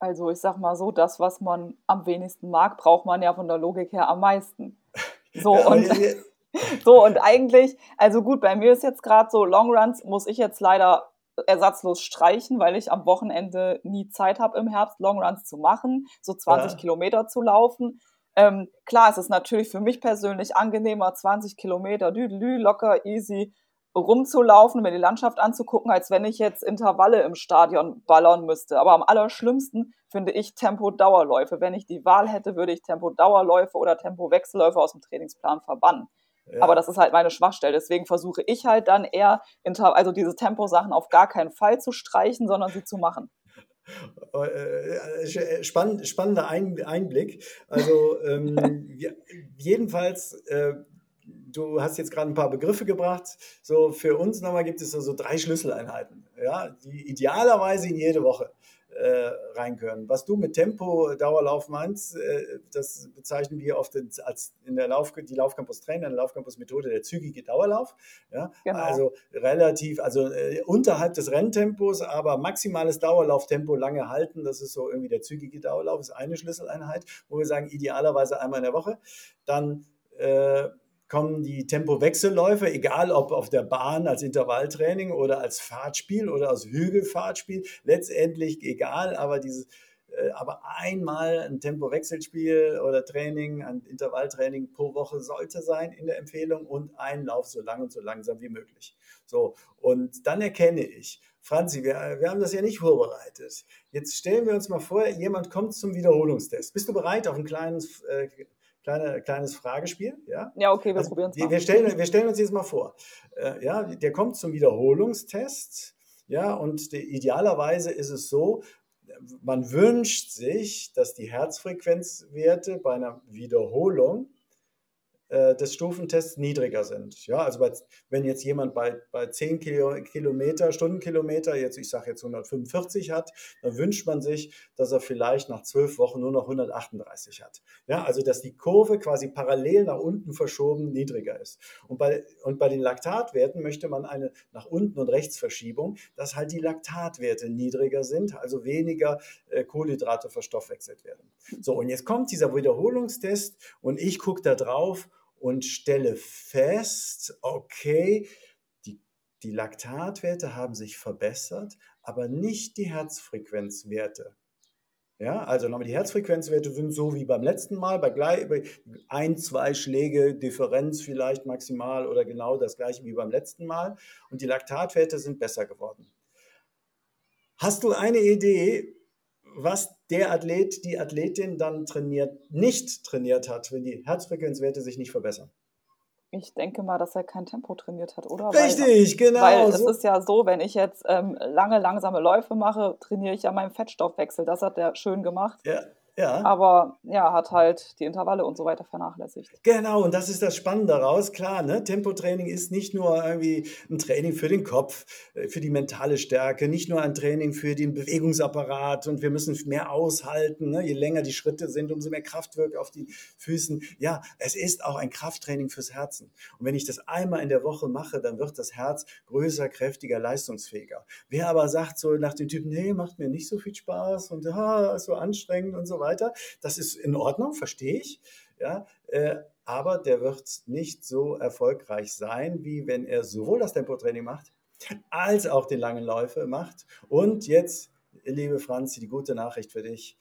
also ich sag mal so, das, was man am wenigsten mag, braucht man ja von der Logik her am meisten. So und so und eigentlich, also gut, bei mir ist jetzt gerade so Longruns muss ich jetzt leider ersatzlos streichen, weil ich am Wochenende nie Zeit habe im Herbst Longruns zu machen, so 20 ja. Kilometer zu laufen. Ähm, klar, es ist natürlich für mich persönlich angenehmer, 20 Kilometer, düdelü, locker, easy rumzulaufen, mir die Landschaft anzugucken, als wenn ich jetzt Intervalle im Stadion ballern müsste. Aber am allerschlimmsten finde ich Tempo-Dauerläufe. Wenn ich die Wahl hätte, würde ich Tempo-Dauerläufe oder Tempo-Wechselläufe aus dem Trainingsplan verbannen. Ja. Aber das ist halt meine Schwachstelle. Deswegen versuche ich halt dann eher, also diese Temposachen auf gar keinen Fall zu streichen, sondern sie zu machen. Äh, äh, spann, spannender Einblick. Also ähm, jedenfalls, äh, du hast jetzt gerade ein paar Begriffe gebracht. So für uns nochmal gibt es so, so drei Schlüsseleinheiten, ja, die idealerweise in jede Woche äh, rein können. Was du mit Tempo-Dauerlauf meinst, äh, das bezeichnen wir oft als in der Lauf, die Laufcampus-Trainer, in der Laufcampus-Methode der zügige Dauerlauf. Ja? Genau. Also relativ, also äh, unterhalb des Renntempos, aber maximales Dauerlauftempo lange halten, das ist so irgendwie der zügige Dauerlauf, ist eine Schlüsseleinheit, wo wir sagen, idealerweise einmal in der Woche. Dann äh, kommen die Tempowechselläufe, egal ob auf der Bahn als Intervalltraining oder als Fahrtspiel oder als Hügelfahrtspiel, letztendlich egal, aber dieses äh, aber einmal ein Tempowechselspiel oder Training, ein Intervalltraining pro Woche sollte sein in der Empfehlung und ein Lauf so lang und so langsam wie möglich. So, und dann erkenne ich, Franzi, wir, wir haben das ja nicht vorbereitet. Jetzt stellen wir uns mal vor, jemand kommt zum Wiederholungstest. Bist du bereit auf ein kleines äh, kleine, kleines Fragespiel. Ja, ja okay, wir also, probieren es mal. Wir stellen, wir stellen uns jetzt mal vor. Äh, ja, der kommt zum Wiederholungstest. Ja, und die, idealerweise ist es so, man wünscht sich, dass die Herzfrequenzwerte bei einer Wiederholung äh, des Stufentests niedriger sind. Ja, also bei, wenn jetzt jemand bei, bei 10 Kilo, Kilometer, Stundenkilometer, jetzt ich sage jetzt 145 hat, dann wünscht man sich, dass er vielleicht nach zwölf Wochen nur noch 138 hat. Ja, also dass die Kurve quasi parallel nach unten verschoben niedriger ist. Und bei, und bei den Laktatwerten möchte man eine nach unten und rechts Verschiebung, dass halt die Laktatwerte niedriger sind, also weniger äh, Kohlenhydrate verstoffwechselt werden. So, und jetzt kommt dieser Wiederholungstest und ich gucke da drauf und stelle fest, okay, die, die Laktatwerte haben sich verbessert, aber nicht die Herzfrequenzwerte. Ja, also nochmal, die Herzfrequenzwerte sind so wie beim letzten Mal, bei, gleich, bei ein, zwei Schläge Differenz vielleicht maximal oder genau das gleiche wie beim letzten Mal. Und die Laktatwerte sind besser geworden. Hast du eine Idee, was der Athlet, die Athletin dann trainiert, nicht trainiert hat, wenn die Herzfrequenzwerte sich nicht verbessern? Ich denke mal, dass er kein Tempo trainiert hat, oder? Richtig, weil, genau. Weil es ist ja so, wenn ich jetzt ähm, lange, langsame Läufe mache, trainiere ich ja meinen Fettstoffwechsel. Das hat er schön gemacht. Ja. Ja. Aber ja, hat halt die Intervalle und so weiter vernachlässigt. Genau, und das ist das Spannende daraus. Klar, ne? Tempotraining ist nicht nur irgendwie ein Training für den Kopf, äh, für die mentale Stärke, nicht nur ein Training für den Bewegungsapparat und wir müssen mehr aushalten. Ne? Je länger die Schritte sind, umso mehr Kraft wirkt auf die Füßen. Ja, es ist auch ein Krafttraining fürs Herzen. Und wenn ich das einmal in der Woche mache, dann wird das Herz größer, kräftiger, leistungsfähiger. Wer aber sagt so nach dem Typ, nee, macht mir nicht so viel Spaß und ah, ist so anstrengend und so weiter, weiter. Das ist in Ordnung, verstehe ich. Ja, äh, aber der wird nicht so erfolgreich sein, wie wenn er sowohl das Tempotraining macht, als auch den langen Läufe macht. Und jetzt, liebe Franzi, die gute Nachricht für dich.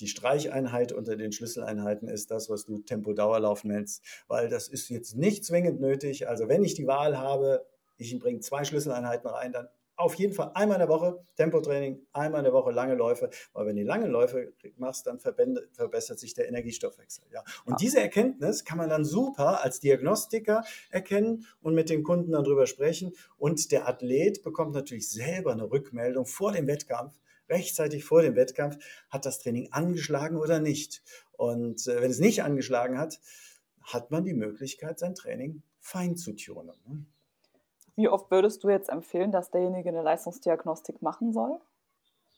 Die Streicheinheit unter den Schlüsseleinheiten ist das, was du Tempo-Dauerlauf nennst, weil das ist jetzt nicht zwingend nötig. Also wenn ich die Wahl habe, ich bringe zwei Schlüsseleinheiten rein, dann auf jeden Fall einmal in der Woche Tempotraining, einmal in der Woche lange Läufe, weil wenn du lange Läufe machst, dann verbessert sich der Energiestoffwechsel. Ja. Und ja. diese Erkenntnis kann man dann super als Diagnostiker erkennen und mit den Kunden dann drüber sprechen. Und der Athlet bekommt natürlich selber eine Rückmeldung vor dem Wettkampf, rechtzeitig vor dem Wettkampf, hat das Training angeschlagen oder nicht. Und äh, wenn es nicht angeschlagen hat, hat man die Möglichkeit, sein Training fein zu tunen. Ne? Wie oft würdest du jetzt empfehlen, dass derjenige eine Leistungsdiagnostik machen soll?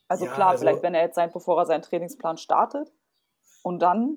Also ja, klar, also, vielleicht wenn er jetzt sein, bevor er seinen Trainingsplan startet und dann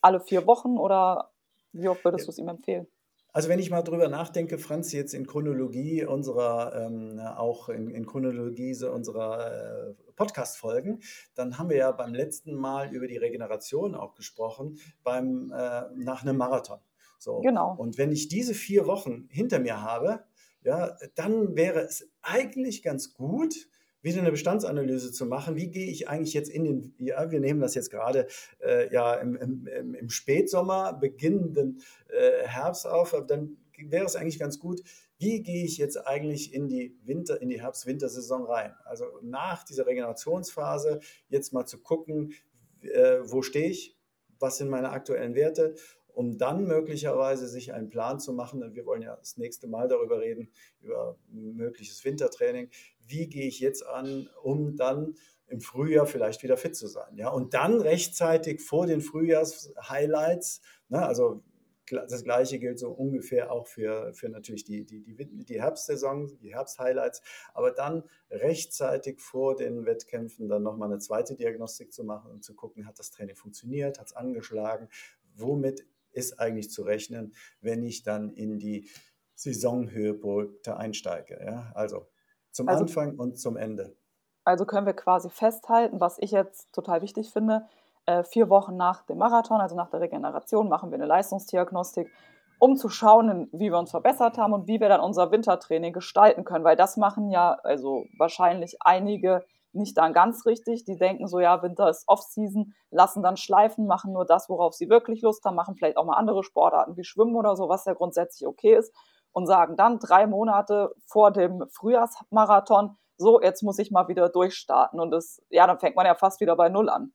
alle vier Wochen oder wie oft würdest du es ihm empfehlen? Also wenn ich mal drüber nachdenke, Franz, jetzt in Chronologie unserer, ähm, auch in, in, Chronologie unserer äh, Podcast-Folgen, dann haben wir ja beim letzten Mal über die Regeneration auch gesprochen, beim, äh, nach einem Marathon. So. Genau. Und wenn ich diese vier Wochen hinter mir habe, ja, dann wäre es eigentlich ganz gut, wieder eine Bestandsanalyse zu machen. Wie gehe ich eigentlich jetzt in den, ja, wir nehmen das jetzt gerade äh, ja, im, im, im, Spätsommer, beginnenden äh, Herbst auf, dann wäre es eigentlich ganz gut, wie gehe ich jetzt eigentlich in die Winter, in die Herbst-Wintersaison rein? Also nach dieser Regenerationsphase jetzt mal zu gucken, äh, wo stehe ich, was sind meine aktuellen Werte um dann möglicherweise sich einen Plan zu machen. Und wir wollen ja das nächste Mal darüber reden, über mögliches Wintertraining. Wie gehe ich jetzt an, um dann im Frühjahr vielleicht wieder fit zu sein? Ja, und dann rechtzeitig vor den Frühjahrs-Highlights, ne, also das Gleiche gilt so ungefähr auch für, für natürlich die, die, die, die Herbstsaison, die Herbst-Highlights, aber dann rechtzeitig vor den Wettkämpfen dann nochmal eine zweite Diagnostik zu machen und zu gucken, hat das Training funktioniert, hat es angeschlagen, womit ist eigentlich zu rechnen, wenn ich dann in die Saisonhöhepunkte einsteige. Ja? Also zum also, Anfang und zum Ende. Also können wir quasi festhalten, was ich jetzt total wichtig finde, äh, vier Wochen nach dem Marathon, also nach der Regeneration, machen wir eine Leistungsdiagnostik, um zu schauen, wie wir uns verbessert haben und wie wir dann unser Wintertraining gestalten können, weil das machen ja also wahrscheinlich einige nicht dann ganz richtig. Die denken so, ja, Winter ist Off-Season, lassen dann schleifen, machen nur das, worauf sie wirklich Lust haben, machen vielleicht auch mal andere Sportarten wie Schwimmen oder so, was ja grundsätzlich okay ist und sagen dann drei Monate vor dem Frühjahrsmarathon, so, jetzt muss ich mal wieder durchstarten. Und das, ja, dann fängt man ja fast wieder bei Null an.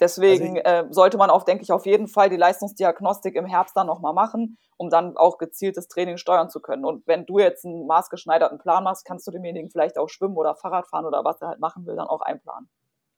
Deswegen also äh, sollte man auch, denke ich, auf jeden Fall die Leistungsdiagnostik im Herbst dann nochmal machen, um dann auch gezieltes Training steuern zu können. Und wenn du jetzt einen maßgeschneiderten Plan machst, kannst du demjenigen vielleicht auch Schwimmen oder Fahrrad fahren oder was er halt machen will, dann auch einplanen.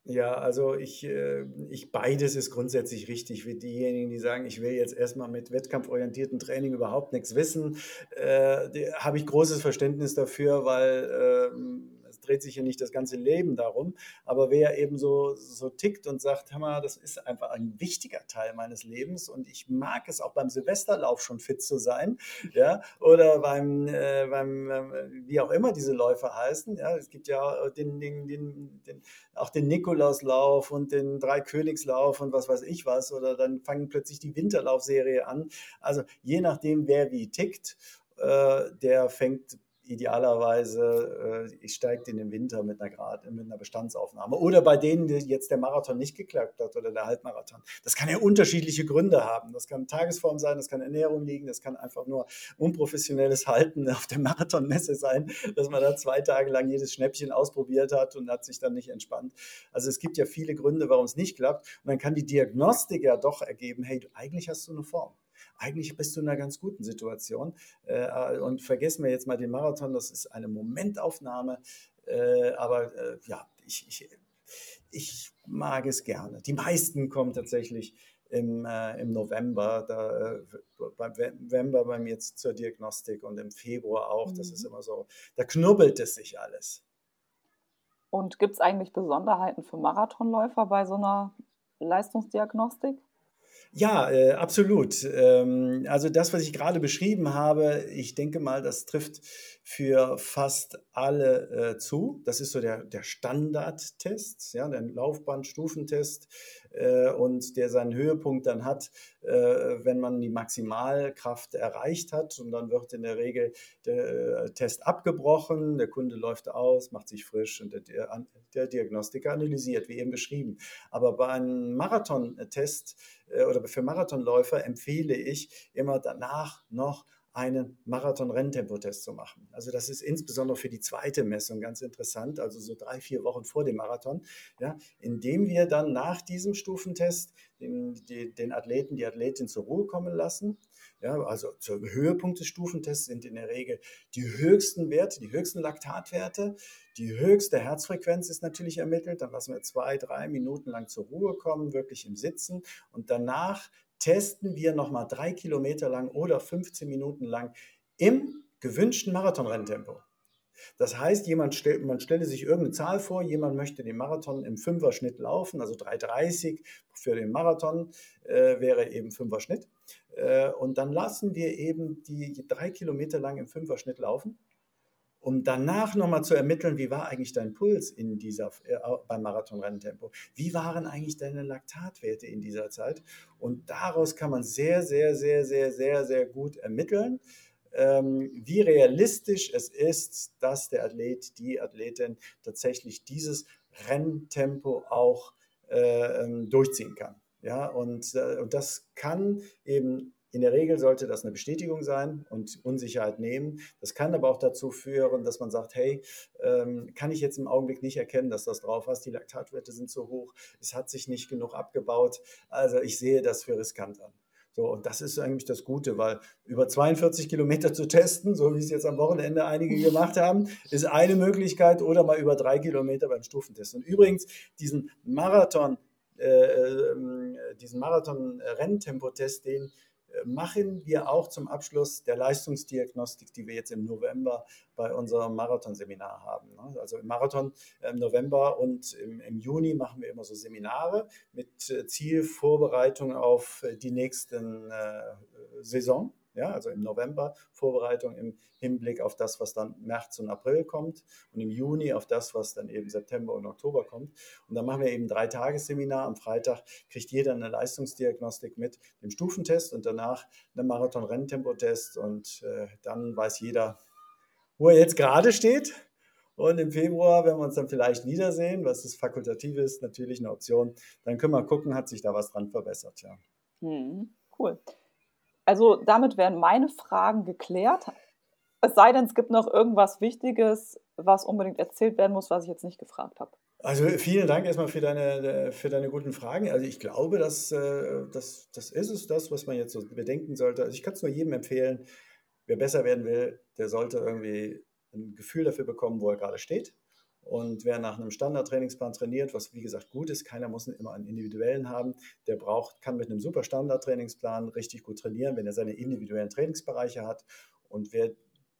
Ja, also ich, äh, ich beides ist grundsätzlich richtig. Wie diejenigen, die sagen, ich will jetzt erstmal mit wettkampforientiertem Training überhaupt nichts wissen, äh, habe ich großes Verständnis dafür, weil ähm, dreht sich ja nicht das ganze Leben darum. Aber wer eben so, so tickt und sagt, hör mal, das ist einfach ein wichtiger Teil meines Lebens und ich mag es auch beim Silvesterlauf schon fit zu sein, ja, oder beim, äh, beim äh, wie auch immer diese Läufe heißen, ja, es gibt ja den, den, den, den auch den Nikolauslauf und den Dreikönigslauf und was weiß ich was, oder dann fangen plötzlich die Winterlaufserie an. Also je nachdem, wer wie tickt, äh, der fängt idealerweise, äh, ich steige in den Winter mit einer, Grad, mit einer Bestandsaufnahme. Oder bei denen, die jetzt der Marathon nicht geklappt hat oder der Halbmarathon. Das kann ja unterschiedliche Gründe haben. Das kann Tagesform sein, das kann Ernährung liegen, das kann einfach nur unprofessionelles Halten auf der Marathonmesse sein, dass man da zwei Tage lang jedes Schnäppchen ausprobiert hat und hat sich dann nicht entspannt. Also es gibt ja viele Gründe, warum es nicht klappt. Und dann kann die Diagnostik ja doch ergeben, hey, eigentlich hast du eine Form eigentlich bist du in einer ganz guten Situation. Äh, und vergessen wir jetzt mal den Marathon, das ist eine Momentaufnahme. Äh, aber äh, ja, ich, ich, ich mag es gerne. Die meisten kommen tatsächlich im, äh, im November, da, äh, beim November bei mir jetzt zur Diagnostik und im Februar auch. Das ist mhm. immer so, da knubbelt es sich alles. Und gibt es eigentlich Besonderheiten für Marathonläufer bei so einer Leistungsdiagnostik? Ja, äh, absolut. Ähm, also das, was ich gerade beschrieben habe, ich denke mal, das trifft für fast alle äh, zu. Das ist so der, der Standardtest, ja, der Laufbandstufentest äh, und der seinen Höhepunkt dann hat, äh, wenn man die Maximalkraft erreicht hat. Und dann wird in der Regel der äh, Test abgebrochen, der Kunde läuft aus, macht sich frisch und der, der Diagnostiker analysiert, wie eben beschrieben. Aber bei einem Marathontest äh, oder für Marathonläufer empfehle ich immer danach noch einen Marathon-Renntempotest zu machen. Also das ist insbesondere für die zweite Messung ganz interessant, also so drei, vier Wochen vor dem Marathon, ja, indem wir dann nach diesem Stufentest den, die, den Athleten, die Athletin zur Ruhe kommen lassen. Ja, also zur Höhepunkt des Stufentests sind in der Regel die höchsten Werte, die höchsten Laktatwerte, die höchste Herzfrequenz ist natürlich ermittelt. Dann lassen wir zwei, drei Minuten lang zur Ruhe kommen, wirklich im Sitzen. Und danach testen wir nochmal drei Kilometer lang oder 15 Minuten lang im gewünschten Marathonrenntempo. Das heißt, jemand stell, man stelle sich irgendeine Zahl vor, jemand möchte den Marathon im Fünfer-Schnitt laufen, also 3,30 für den Marathon äh, wäre eben Fünfer-Schnitt. Äh, und dann lassen wir eben die drei Kilometer lang im Fünfer-Schnitt laufen um danach nochmal zu ermitteln, wie war eigentlich dein Puls in dieser, äh, beim Marathonrenntempo? Wie waren eigentlich deine Laktatwerte in dieser Zeit? Und daraus kann man sehr, sehr, sehr, sehr, sehr, sehr gut ermitteln, ähm, wie realistisch es ist, dass der Athlet, die Athletin tatsächlich dieses Renntempo auch äh, ähm, durchziehen kann. Ja, und, äh, und das kann eben in der Regel sollte das eine Bestätigung sein und Unsicherheit nehmen. Das kann aber auch dazu führen, dass man sagt, hey, ähm, kann ich jetzt im Augenblick nicht erkennen, dass das drauf ist. Die Laktatwerte sind zu hoch, es hat sich nicht genug abgebaut. Also ich sehe das für riskant an. So, und das ist eigentlich das Gute, weil über 42 Kilometer zu testen, so wie es jetzt am Wochenende einige gemacht haben, ist eine Möglichkeit oder mal über drei Kilometer beim Stufentest. Und übrigens, diesen Marathon, äh, äh, diesen Marathon-Renntempotest, den machen wir auch zum Abschluss der Leistungsdiagnostik, die wir jetzt im November bei unserem Marathonseminar haben. Ne? Also im Marathon im November und im, im Juni machen wir immer so Seminare mit äh, Zielvorbereitung auf die nächsten äh, Saison. Ja, also im November Vorbereitung im Hinblick auf das, was dann März und April kommt und im Juni auf das, was dann eben September und Oktober kommt. Und dann machen wir eben drei Tagesseminar. Am Freitag kriegt jeder eine Leistungsdiagnostik mit dem Stufentest und danach einen Marathon-Renntempotest und äh, dann weiß jeder, wo er jetzt gerade steht. Und im Februar, wenn wir uns dann vielleicht wiedersehen, was das fakultativ ist, natürlich eine Option, dann können wir gucken, hat sich da was dran verbessert. Ja. Hm, cool. Also damit wären meine Fragen geklärt. Es sei denn, es gibt noch irgendwas Wichtiges, was unbedingt erzählt werden muss, was ich jetzt nicht gefragt habe. Also vielen Dank erstmal für deine, für deine guten Fragen. Also ich glaube, dass, äh, das, das ist es, das, was man jetzt so bedenken sollte. Also ich kann es nur jedem empfehlen, wer besser werden will, der sollte irgendwie ein Gefühl dafür bekommen, wo er gerade steht Und wer nach einem Standardtrainingsplan trainiert, was wie gesagt gut ist, keiner muss immer einen individuellen haben, der braucht, kann mit einem super Standardtrainingsplan richtig gut trainieren, wenn er seine individuellen Trainingsbereiche hat. Und wer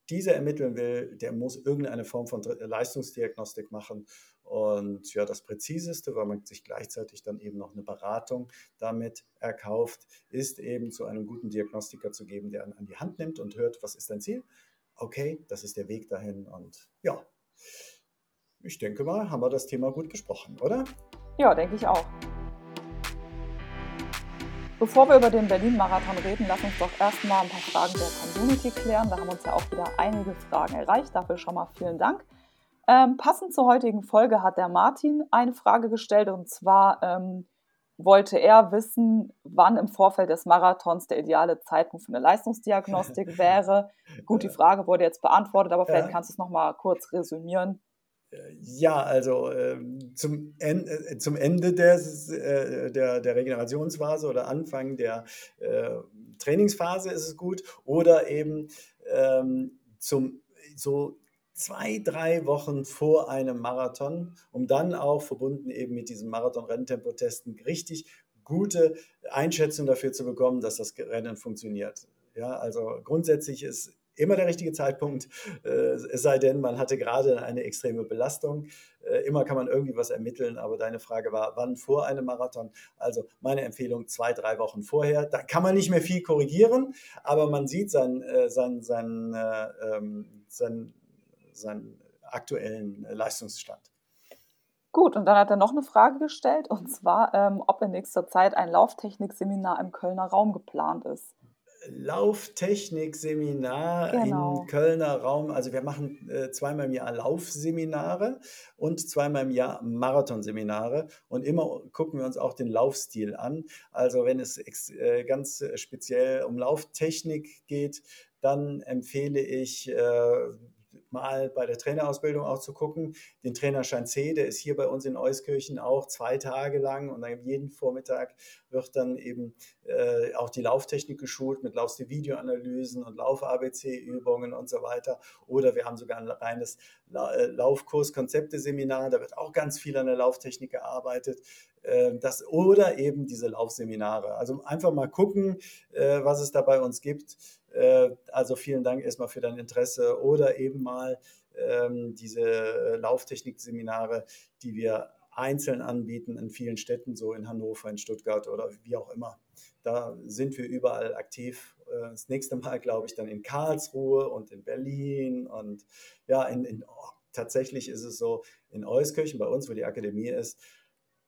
diese ermitteln will, der muss irgendeine Form von Leistungsdiagnostik machen. Und ja, das Präziseste, weil man sich gleichzeitig dann eben noch eine Beratung damit erkauft, ist eben zu einem guten Diagnostiker zu geben, der an die Hand nimmt und hört, was ist dein Ziel? Okay, das ist der Weg dahin. Und ja, ich denke mal, haben wir das Thema gut besprochen, oder? Ja, denke ich auch. Bevor wir über den Berlin-Marathon reden, lass uns doch erstmal ein paar Fragen der Community klären. Da haben uns ja auch wieder einige Fragen erreicht. Dafür schon mal vielen Dank. Ähm, passend zur heutigen Folge hat der Martin eine Frage gestellt und zwar ähm, wollte er wissen, wann im Vorfeld des Marathons der ideale Zeitpunkt für eine Leistungsdiagnostik wäre. Gut, die Frage wurde jetzt beantwortet, aber vielleicht ja. kannst du es nochmal kurz resümieren. Ja, also äh, zum, en äh, zum Ende des, äh, der, der Regenerationsphase oder Anfang der äh, Trainingsphase ist es gut oder eben ähm, zum so zwei, drei Wochen vor einem Marathon, um dann auch verbunden eben mit diesem Marathon-Renntempotesten richtig gute Einschätzung dafür zu bekommen, dass das Rennen funktioniert. Ja, also grundsätzlich ist immer der richtige Zeitpunkt, äh, es sei denn, man hatte gerade eine extreme Belastung. Äh, immer kann man irgendwie was ermitteln, aber deine Frage war, wann vor einem Marathon? Also meine Empfehlung, zwei, drei Wochen vorher. Da kann man nicht mehr viel korrigieren, aber man sieht seinen, äh, seinen, seinen, ähm, seinen, seinen aktuellen Leistungsstand. Gut, und dann hat er noch eine Frage gestellt, und zwar, ähm, ob in nächster Zeit ein Lauftechnikseminar im Kölner Raum geplant ist. Lauftechnik-Seminar genau. im Kölner Raum. Also wir machen äh, zweimal im Jahr Laufseminare und zweimal im Jahr Marathonseminare und immer gucken wir uns auch den Laufstil an. Also wenn es äh, ganz speziell um Lauftechnik geht, dann empfehle ich äh, mal bei der Trainerausbildung auch zu gucken. Den Trainerschein C, der ist hier bei uns in Euskirchen auch zwei Tage lang und dann jeden Vormittag wird dann eben äh, auch die Lauftechnik geschult mit Laufstil-Videoanalysen und Lauf-ABC-Übungen und so weiter. Oder wir haben sogar ein reines äh, Laufkurs-Konzepte-Seminar, da wird auch ganz viel an der Lauftechnik gearbeitet. Äh, das, oder eben diese Laufseminare. Also einfach mal gucken, äh, was es da bei uns gibt. Äh, also vielen Dank erstmal für dein Interesse oder eben mal ähm, diese Lauftechnik-Seminare, die wir einzeln anbieten in vielen Städten, so in Hannover, in Stuttgart oder wie auch immer. Da sind wir überall aktiv. Das nächste Mal, glaube ich, dann in Karlsruhe und in Berlin und ja, in, in oh, tatsächlich ist es so, in Euskirchen, bei uns, wo die Akademie ist,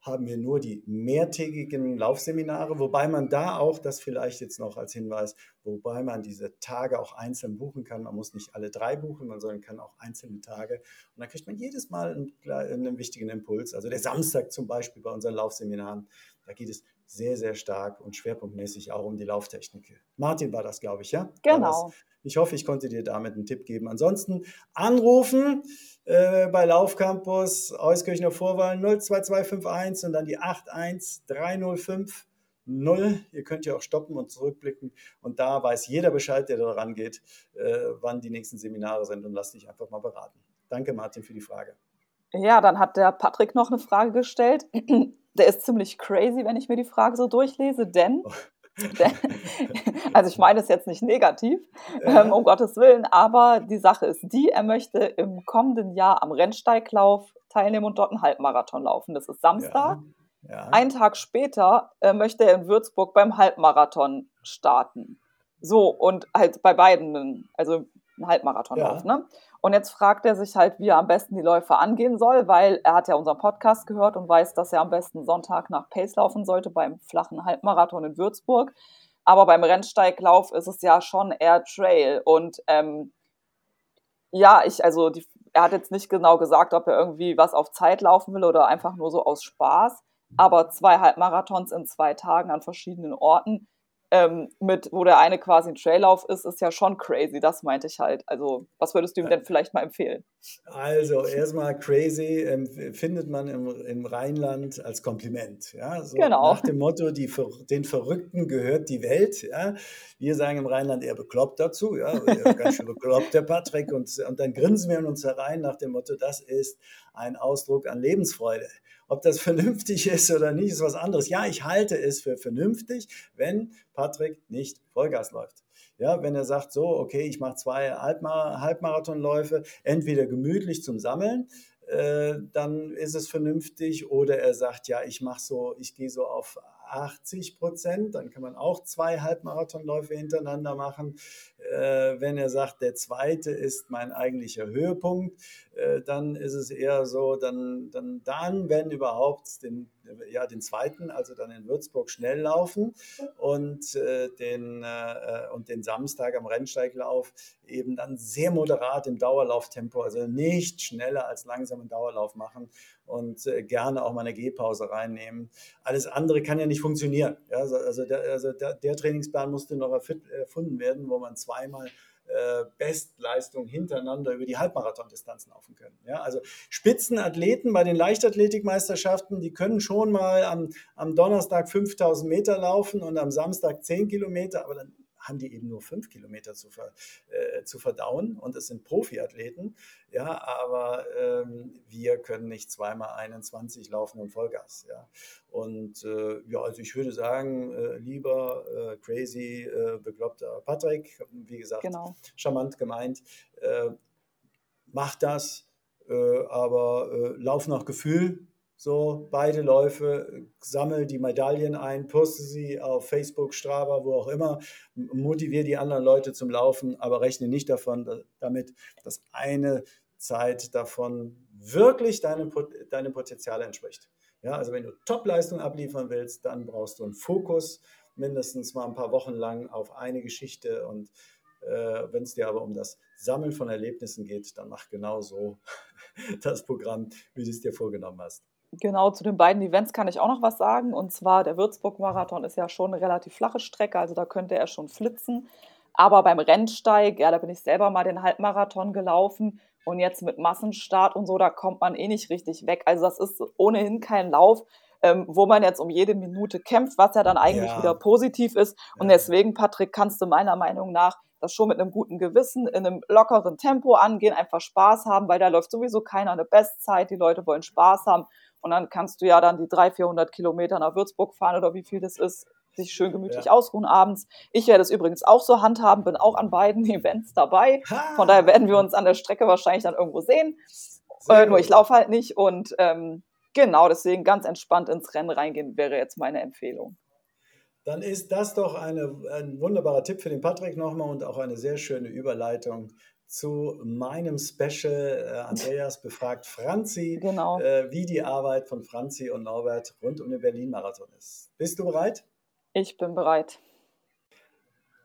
haben wir nur die mehrtägigen Laufseminare, wobei man da auch, das vielleicht jetzt noch als Hinweis, wobei man diese Tage auch einzeln buchen kann. Man muss nicht alle drei buchen, man kann auch einzelne Tage. Und dann kriegt man jedes Mal einen, einen wichtigen Impuls. Also der Samstag zum Beispiel bei unseren Laufseminaren, da geht es sehr, sehr stark und schwerpunktmäßig auch um die Lauftechnik. Martin war das, glaube ich, ja? Genau. Ich hoffe, ich konnte dir damit einen Tipp geben. Ansonsten anrufen äh, bei Laufcampus Euskirchener Vorwahl 02251 und dann die 81305. 0. Ihr könnt ja auch stoppen und zurückblicken. Und da weiß jeder Bescheid, der da rangeht, äh, wann die nächsten Seminare sind und lass dich einfach mal beraten. Danke, Martin, für die Frage. Ja, dann hat der Patrick noch eine Frage gestellt. Der ist ziemlich crazy, wenn ich mir die Frage so durchlese, denn oh. also ich meine es jetzt nicht negativ, ähm, um Gottes Willen, aber die Sache ist die, er möchte im kommenden Jahr am Rennsteiglauf teilnehmen und dort einen Halbmarathon laufen. Das ist Samstag. Ja. Ja. Einen Tag später äh, möchte er in Würzburg beim Halbmarathon starten. So, und halt bei beiden, also einen Halbmarathonlauf. Ja. Ne? Und jetzt fragt er sich halt, wie er am besten die Läufe angehen soll, weil er hat ja unseren Podcast gehört und weiß, dass er am besten Sonntag nach Pace laufen sollte beim flachen Halbmarathon in Würzburg. Aber beim Rennsteiglauf ist es ja schon eher Trail. Und ähm, ja, ich, also die, er hat jetzt nicht genau gesagt, ob er irgendwie was auf Zeit laufen will oder einfach nur so aus Spaß. Aber zwei Halbmarathons in zwei Tagen an verschiedenen Orten ähm, mit, wo der eine quasi ein Traillauf ist, ist ja schon crazy. Das meinte ich halt. Also, was würdest du ihm denn vielleicht mal empfehlen? Also, erstmal crazy ähm, findet man im, im Rheinland als Kompliment. Ja? So genau. Nach dem Motto, die, den Verrückten gehört die Welt. Ja? Wir sagen im Rheinland eher bekloppt dazu. Ja? Ganz schön bekloppt, der Patrick. Und, und dann grinsen wir in uns herein nach dem Motto, das ist ein Ausdruck an Lebensfreude. Ob das vernünftig ist oder nicht, ist was anderes. Ja, ich halte es für vernünftig, wenn Patrick nicht Vollgas läuft. Ja, wenn er sagt, so, okay, ich mache zwei Halbmarathonläufe, entweder gemütlich zum Sammeln, äh, dann ist es vernünftig. Oder er sagt, ja, ich mache so, ich gehe so auf 80 Prozent, dann kann man auch zwei Halbmarathonläufe hintereinander machen. Äh, wenn er sagt, der zweite ist mein eigentlicher Höhepunkt, äh, dann ist es eher so, dann, dann, dann wenn überhaupt, den, ja, den zweiten, also dann in Würzburg schnell laufen und, äh, den, und den Samstag am Rennsteiglauf eben dann sehr moderat im Dauerlauftempo, also nicht schneller als langsam im Dauerlauf machen und gerne auch mal eine Gehpause reinnehmen. Alles andere kann ja nicht funktionieren. Ja, also der, also der, der Trainingsplan musste noch erfunden werden, wo man zweimal äh, Bestleistung hintereinander über die Halbmarathondistanzen laufen können. Ja, also Spitzenathleten bei den Leichtathletikmeisterschaften, die können schon mal am, am Donnerstag 5000 Meter laufen und am Samstag 10 Kilometer, aber dann haben die eben nur fünf Kilometer zu, ver, äh, zu verdauen und es sind Profiathleten. Ja, aber ähm, wir können nicht zweimal 21 laufen und Vollgas. Ja, und äh, ja, also ich würde sagen, äh, lieber äh, crazy, äh, bekloppter Patrick, wie gesagt, genau. charmant gemeint, äh, mach das, aber lauf nach Gefühl so, beide Läufe, sammel die Medaillen ein, poste sie auf Facebook, Strava, wo auch immer, motiviere die anderen Leute zum Laufen, aber rechne nicht davon, damit, dass eine Zeit davon wirklich deinem, deinem Potenzial entspricht. Ja, also wenn du Topleistung abliefern willst, dann brauchst du einen Fokus, mindestens mal ein paar Wochen lang auf eine Geschichte und äh, wenn es dir aber um das Sammeln von Erlebnissen geht, dann mach genau so das Programm, wie du es dir vorgenommen hast. Genau, zu den beiden Events kann ich auch noch was sagen. Und zwar, der Würzburg-Marathon ist ja schon eine relativ flache Strecke, also da könnte er schon flitzen. Aber beim Rennsteig, ja, da bin ich selber mal den Halbmarathon gelaufen. Und jetzt mit Massenstart und so, da kommt man eh nicht richtig weg. Also das ist ohnehin kein Lauf, ähm, wo man jetzt um jede Minute kämpft, was ja dann eigentlich ja. wieder positiv ist. Und ja. deswegen, Patrick, kannst du meiner Meinung nach das schon mit einem guten Gewissen, in einem lockeren Tempo angehen, einfach Spaß haben, weil da läuft sowieso keiner eine Bestzeit, die Leute wollen Spaß haben und dann kannst du ja dann die 300, 400 Kilometer nach Würzburg fahren oder wie viel das ist, sich schön gemütlich ja. ausruhen abends. Ich werde es übrigens auch so handhaben, bin auch an beiden Events dabei. Von daher werden wir uns an der Strecke wahrscheinlich dann irgendwo sehen. Äh, nur ich laufe halt nicht und ähm, genau deswegen ganz entspannt ins Rennen reingehen wäre jetzt meine Empfehlung. Dann ist das doch eine, ein wunderbarer Tipp für den Patrick nochmal und auch eine sehr schöne Überleitung zu meinem Special. Äh, Andreas befragt Franzi, genau. äh, wie die Arbeit von Franzi und Norbert rund um den Berlin-Marathon ist. Bist du bereit? Ich bin bereit.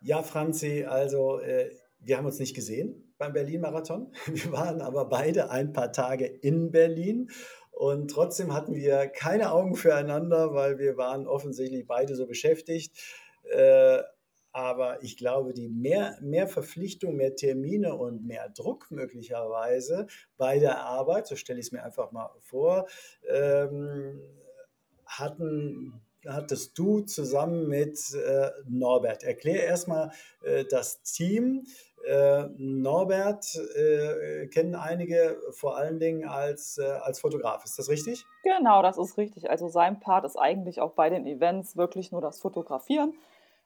Ja, Franzi, also äh, wir haben uns nicht gesehen beim Berlin-Marathon. Wir waren aber beide ein paar Tage in Berlin und trotzdem hatten wir keine Augen füreinander, weil wir waren offensichtlich beide so beschäftigt. Aber ich glaube, die mehr, mehr Verpflichtung, mehr Termine und mehr Druck möglicherweise bei der Arbeit, so stelle ich es mir einfach mal vor, ähm, hatten hattest du zusammen mit äh, Norbert. Erklär erstmal äh, das Team. Äh, Norbert äh, kennen einige vor allen Dingen als, äh, als Fotograf. Ist das richtig? Genau, das ist richtig. Also sein Part ist eigentlich auch bei den Events wirklich nur das Fotografieren.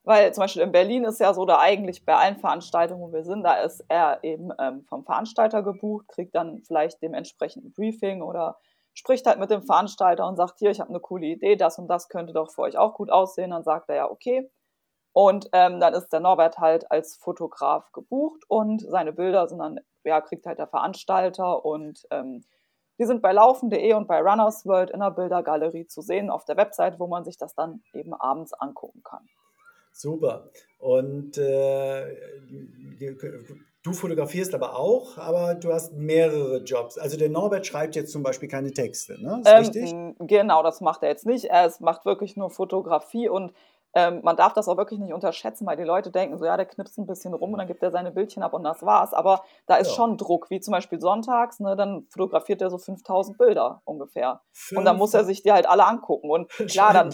Weil zum Beispiel in Berlin ist ja so, da eigentlich bei allen Veranstaltungen, wo wir sind, da ist er eben ähm, vom Veranstalter gebucht, kriegt dann vielleicht dementsprechend ein Briefing oder spricht halt mit dem Veranstalter und sagt, hier, ich habe eine coole Idee, das und das könnte doch für euch auch gut aussehen. Dann sagt er ja, okay. Und ähm, dann ist der Norbert halt als Fotograf gebucht und seine Bilder sind dann, ja, kriegt halt der Veranstalter und ähm, die sind bei laufen.de und bei Runners World in der Bildergalerie zu sehen auf der Website, wo man sich das dann eben abends angucken kann. Super. Und äh, du fotografierst aber auch, aber du hast mehrere Jobs. Also der Norbert schreibt jetzt zum Beispiel keine Texte, ne? Ist ähm, richtig? Genau, das macht er jetzt nicht. Er macht wirklich nur Fotografie und ähm, man darf das auch wirklich nicht unterschätzen, weil die Leute denken, so ja, der knipst ein bisschen rum und dann gibt er seine Bildchen ab und das war's. Aber da ist ja. schon Druck, wie zum Beispiel sonntags, ne, dann fotografiert er so 5000 Bilder ungefähr. Fünf. Und dann muss er sich die halt alle angucken. Und klar, dann,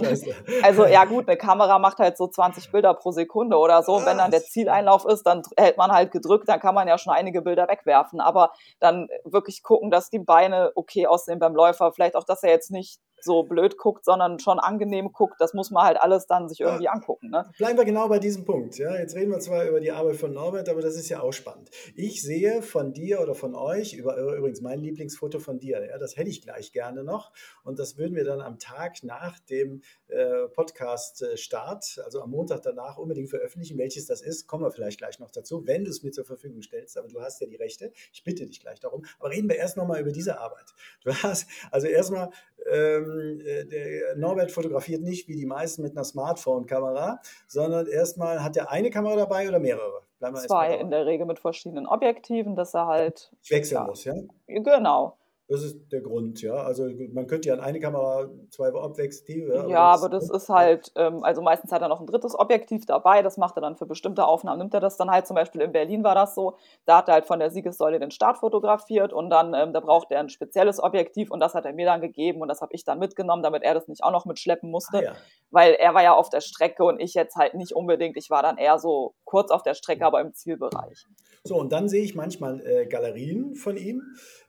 also ja gut, eine Kamera macht halt so 20 Bilder pro Sekunde oder so. Wenn dann der Zieleinlauf ist, dann hält man halt gedrückt, dann kann man ja schon einige Bilder wegwerfen. Aber dann wirklich gucken, dass die Beine okay aussehen beim Läufer. Vielleicht auch, dass er jetzt nicht so blöd guckt, sondern schon angenehm guckt. Das muss man halt alles dann sich irgendwie angucken. Ne? Bleiben wir genau bei diesem Punkt. Ja? Jetzt reden wir zwar über die Arbeit von Norbert, aber das ist ja auch spannend. Ich sehe von dir oder von euch, über, übrigens mein Lieblingsfoto von dir, ja, das hätte ich gleich gerne noch. Und das würden wir dann am Tag nach dem äh, Podcast-Start, also am Montag danach, unbedingt veröffentlichen. Welches das ist, kommen wir vielleicht gleich noch dazu, wenn du es mir zur Verfügung stellst. Aber du hast ja die Rechte. Ich bitte dich gleich darum. Aber reden wir erst nochmal über diese Arbeit. Du hast also erstmal ähm, äh, Norbert fotografiert nicht wie die meisten mit einer Smartphone-Kamera, sondern erstmal hat er eine Kamera dabei oder mehrere? Zwei in der Regel mit verschiedenen Objektiven, dass er halt. Ich wechseln ja, muss, ja? Genau. Das ist der Grund, ja. Also man könnte ja an eine Kamera zwei Objektive. Ja, ja aber das, ist halt, ähm, also meistens hat er noch ein drittes Objektiv dabei, das macht er dann für bestimmte Aufnahmen, nimmt er das dann halt zum Beispiel in Berlin war das so, da hat er halt von der Siegessäule den Start fotografiert und dann, ähm, da braucht er ein spezielles Objektiv und das hat er mir dann gegeben und das habe ich dann mitgenommen, damit er das nicht auch noch mitschleppen musste, ah, ja. weil er war ja auf der Strecke und ich jetzt halt nicht unbedingt, ich war dann eher so kurz auf der Strecke, aber im Zielbereich. So, und dann sehe ich manchmal äh, Galerien von ihm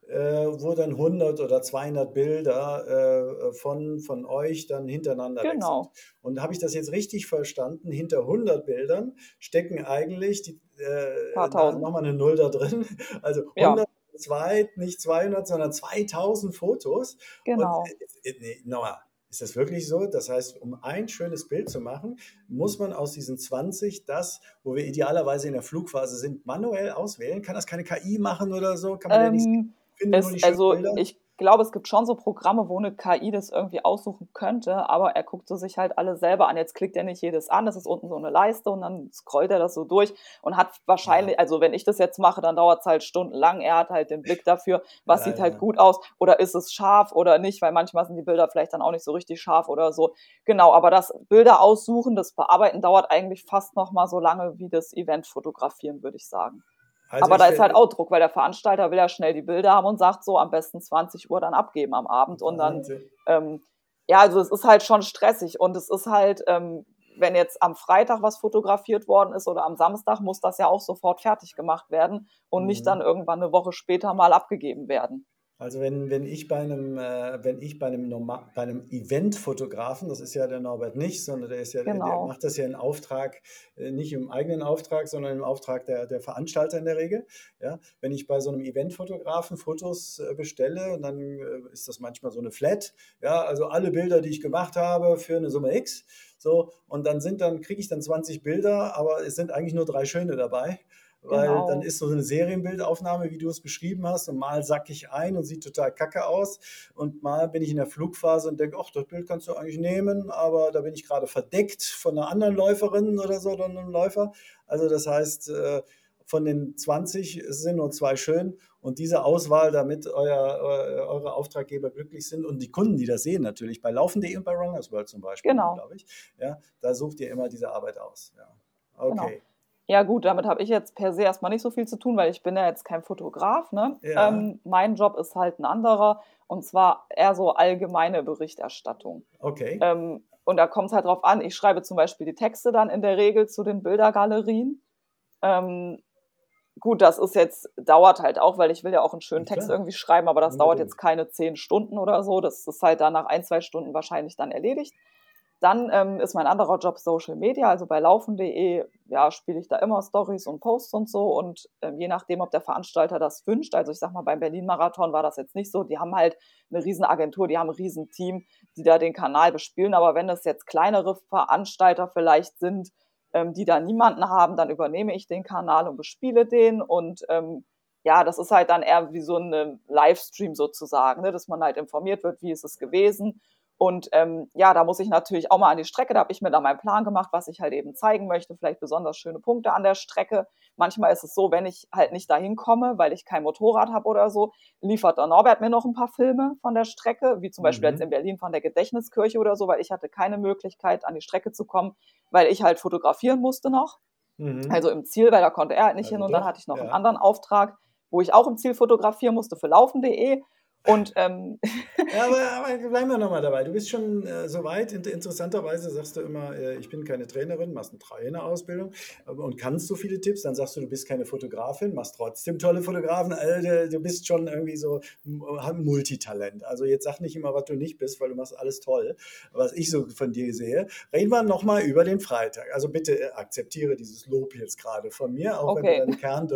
wo dann 100 oder 200 Bilder äh, von, von euch dann hintereinander genau. sind. Und habe ich das jetzt richtig verstanden? Hinter 100 Bildern stecken eigentlich die, äh, nochmal eine Null da drin. Also 100 ja. zwei, nicht 200, sondern 2000 Fotos. Genau. Und, äh, äh, nochmal. Ist das wirklich so? Das heißt, um ein schönes Bild zu machen, muss man aus diesen 20 das, wo wir idealerweise in der Flugphase sind, manuell auswählen? Kann das keine KI machen oder so? Kann man ähm, ja nicht es, also ich glaube, es gibt schon so Programme, wo eine KI das irgendwie aussuchen könnte, aber er guckt so sich halt alle selber an. Jetzt klickt er nicht jedes an, das ist unten so eine Leiste und dann scrollt er das so durch und hat wahrscheinlich, also wenn ich das jetzt mache, dann dauert es halt stundenlang. Er hat halt den Blick dafür, was ja, sieht halt gut aus oder ist es scharf oder nicht, weil manchmal sind die Bilder vielleicht dann auch nicht so richtig scharf oder so. Genau, aber das Bilder aussuchen, das Bearbeiten dauert eigentlich fast noch mal so lange wie das Event fotografieren, würde ich sagen. Also aber da ist halt auch Druck, weil der Veranstalter will ja schnell die Bilder haben und sagt so, am besten 20 Uhr dann abgeben am Abend. Und dann, ähm, ja, also es ist halt schon stressig. Und es ist halt, ähm, wenn jetzt am Freitag was fotografiert worden ist oder am Samstag, muss das ja auch sofort fertig gemacht werden und mhm. nicht dann irgendwann eine Woche später mal abgegeben werden. Also wenn, wenn ich bei einem, äh, wenn ich bei einem, Norma bei einem Event-Fotografen, das ist ja der Norbert nicht, sondern der ist ja, genau. der macht das ja in Auftrag, äh, nicht im eigenen Auftrag, sondern im Auftrag der, der Veranstalter in der Regel. Ja? Wenn ich bei so einem Event-Fotografen Fotos äh, bestelle, und dann äh, ist das manchmal so eine Flat, ja, also alle Bilder, die ich gemacht habe für eine Summe X, so, und dann sind dann, kriege ich dann 20 Bilder, aber es sind eigentlich nur drei schöne dabei weil genau. dann ist so eine Serienbildaufnahme, wie du es beschrieben hast, und mal sack ich ein und sieht total kacke aus und mal bin ich in der Flugphase und denke, ach, das Bild kannst du eigentlich nehmen, aber da bin ich gerade verdeckt von einer anderen Läuferin oder so oder einem Läufer. Also das heißt, äh, von den 20 sind nur zwei schön und diese Auswahl, damit euer, eure Auftraggeber glücklich sind und die Kunden, die das sehen natürlich, bei Laufen.de und bei Runners World zum Beispiel, genau. glaube ich, ja, da sucht ihr immer diese Arbeit aus. Ja. Okay. Genau. Ja, gut, damit habe ich jetzt per se erstmal nicht so viel zu tun, weil ich bin ja jetzt kein Fotograf. Ne? Ja. Ähm, mein Job ist halt ein anderer und zwar eher so allgemeine Berichterstattung. Okay. Ähm, und da kommt es halt drauf an, ich schreibe zum Beispiel die Texte dann in der Regel zu den Bildergalerien. Ähm, gut, das ist jetzt, dauert halt auch, weil ich will ja auch einen schönen Text irgendwie schreiben, aber das dauert jetzt keine zehn Stunden oder so. Das ist halt dann nach ein, zwei Stunden wahrscheinlich dann erledigt. Dann ähm, ist mein anderer Job Social Media, also bei laufen.de ja, spiele ich da immer Stories und Posts und so. Und ähm, je nachdem, ob der Veranstalter das wünscht, also ich sag mal beim Berlin Marathon war das jetzt nicht so, die haben halt eine riesen Agentur, die haben ein riesen Team, die da den Kanal bespielen, aber wenn es jetzt kleinere Veranstalter vielleicht sind, ähm, die da niemanden haben, dann übernehme ich den Kanal und bespiele den. Und ähm, ja, das ist halt dann eher wie so ein Livestream sozusagen, ne, dass man halt informiert wird, wie ist es gewesen Und ähm, ja, da muss ich natürlich auch mal an die Strecke, da habe ich mir dann meinen Plan gemacht, was ich halt eben zeigen möchte, vielleicht besonders schöne Punkte an der Strecke. Manchmal ist es so, wenn ich halt nicht dahin komme, weil ich kein Motorrad habe oder so, liefert der Norbert mir noch ein paar Filme von der Strecke, wie zum Beispiel mhm. jetzt in Berlin von der Gedächtniskirche oder so, weil ich hatte keine Möglichkeit, an die Strecke zu kommen, weil ich halt fotografieren musste noch. Mhm. Also im Ziel, weil da konnte er halt nicht also hin. Und doch, dann hatte ich noch ja. einen anderen Auftrag, wo ich auch im Ziel fotografieren musste für laufen.de. Und ähm ja, aber, aber bleiben wir nochmal dabei. Du bist schon äh, so weit. Interessanterweise sagst du immer, äh, ich bin keine Trainerin, machst eine Trainerausbildung und kannst so viele Tipps. Dann sagst du, du bist keine Fotografin, machst trotzdem tolle Fotografen. Also, du bist schon irgendwie so ein Multitalent. Also jetzt sag nicht immer, was du nicht bist, weil du machst alles toll, was ich so von dir sehe. Reden wir nochmal über den Freitag. Also bitte äh, akzeptiere dieses Lob jetzt gerade von mir, auch, okay. wenn, du Kern,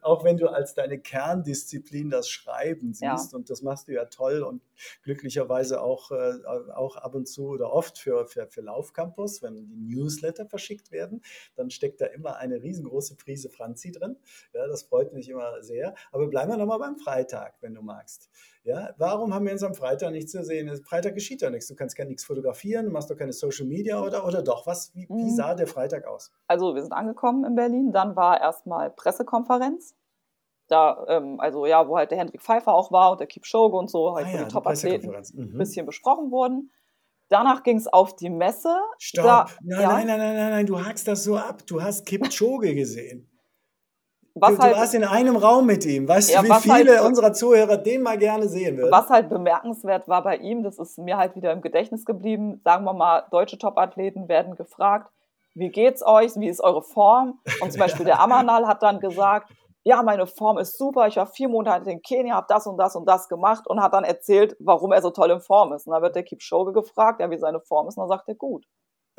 auch wenn du als deine Kerndisziplin das Schreiben siehst ja. und das machst du ja toll und glücklicherweise auch, äh, auch ab und zu oder oft für, für, für Laufcampus, wenn die Newsletter verschickt werden, dann steckt da immer eine riesengroße Prise Franzi drin. Ja, das freut mich immer sehr. Aber bleiben wir nochmal beim Freitag, wenn du magst. Ja, warum haben wir uns am Freitag nichts zu sehen? Freitag geschieht ja nichts. Du kannst gar nichts fotografieren, du machst doch keine Social Media oder, oder doch? Was, wie, wie mhm. sah der Freitag aus? Also wir sind angekommen in Berlin, dann war erstmal Pressekonferenz da, ähm, also ja, wo halt der Hendrik Pfeiffer auch war und der Kipchoge und so, halt ah, ja, die Top-Athleten ein mhm. bisschen besprochen wurden. Danach ging es auf die Messe. Stopp! Da, nein, ja. nein, nein, nein, nein, nein, du hackst das so ab. Du hast Kipchoge gesehen. Was du, halt, du warst in einem Raum mit ihm. Weißt ja, du, wie viele halt, unserer Zuhörer den mal gerne sehen würden? Was halt bemerkenswert war bei ihm, das ist mir halt wieder im Gedächtnis geblieben, sagen wir mal, deutsche Top-Athleten werden gefragt, wie geht's euch, wie ist eure Form? Und zum Beispiel der Amanal hat dann gesagt, ja, meine Form ist super, ich war vier Monate in Kenia, habe das und das und das gemacht und hat dann erzählt, warum er so toll in Form ist. Und dann wird der Kipchoge gefragt, ja, wie seine Form ist, und dann sagt er, gut.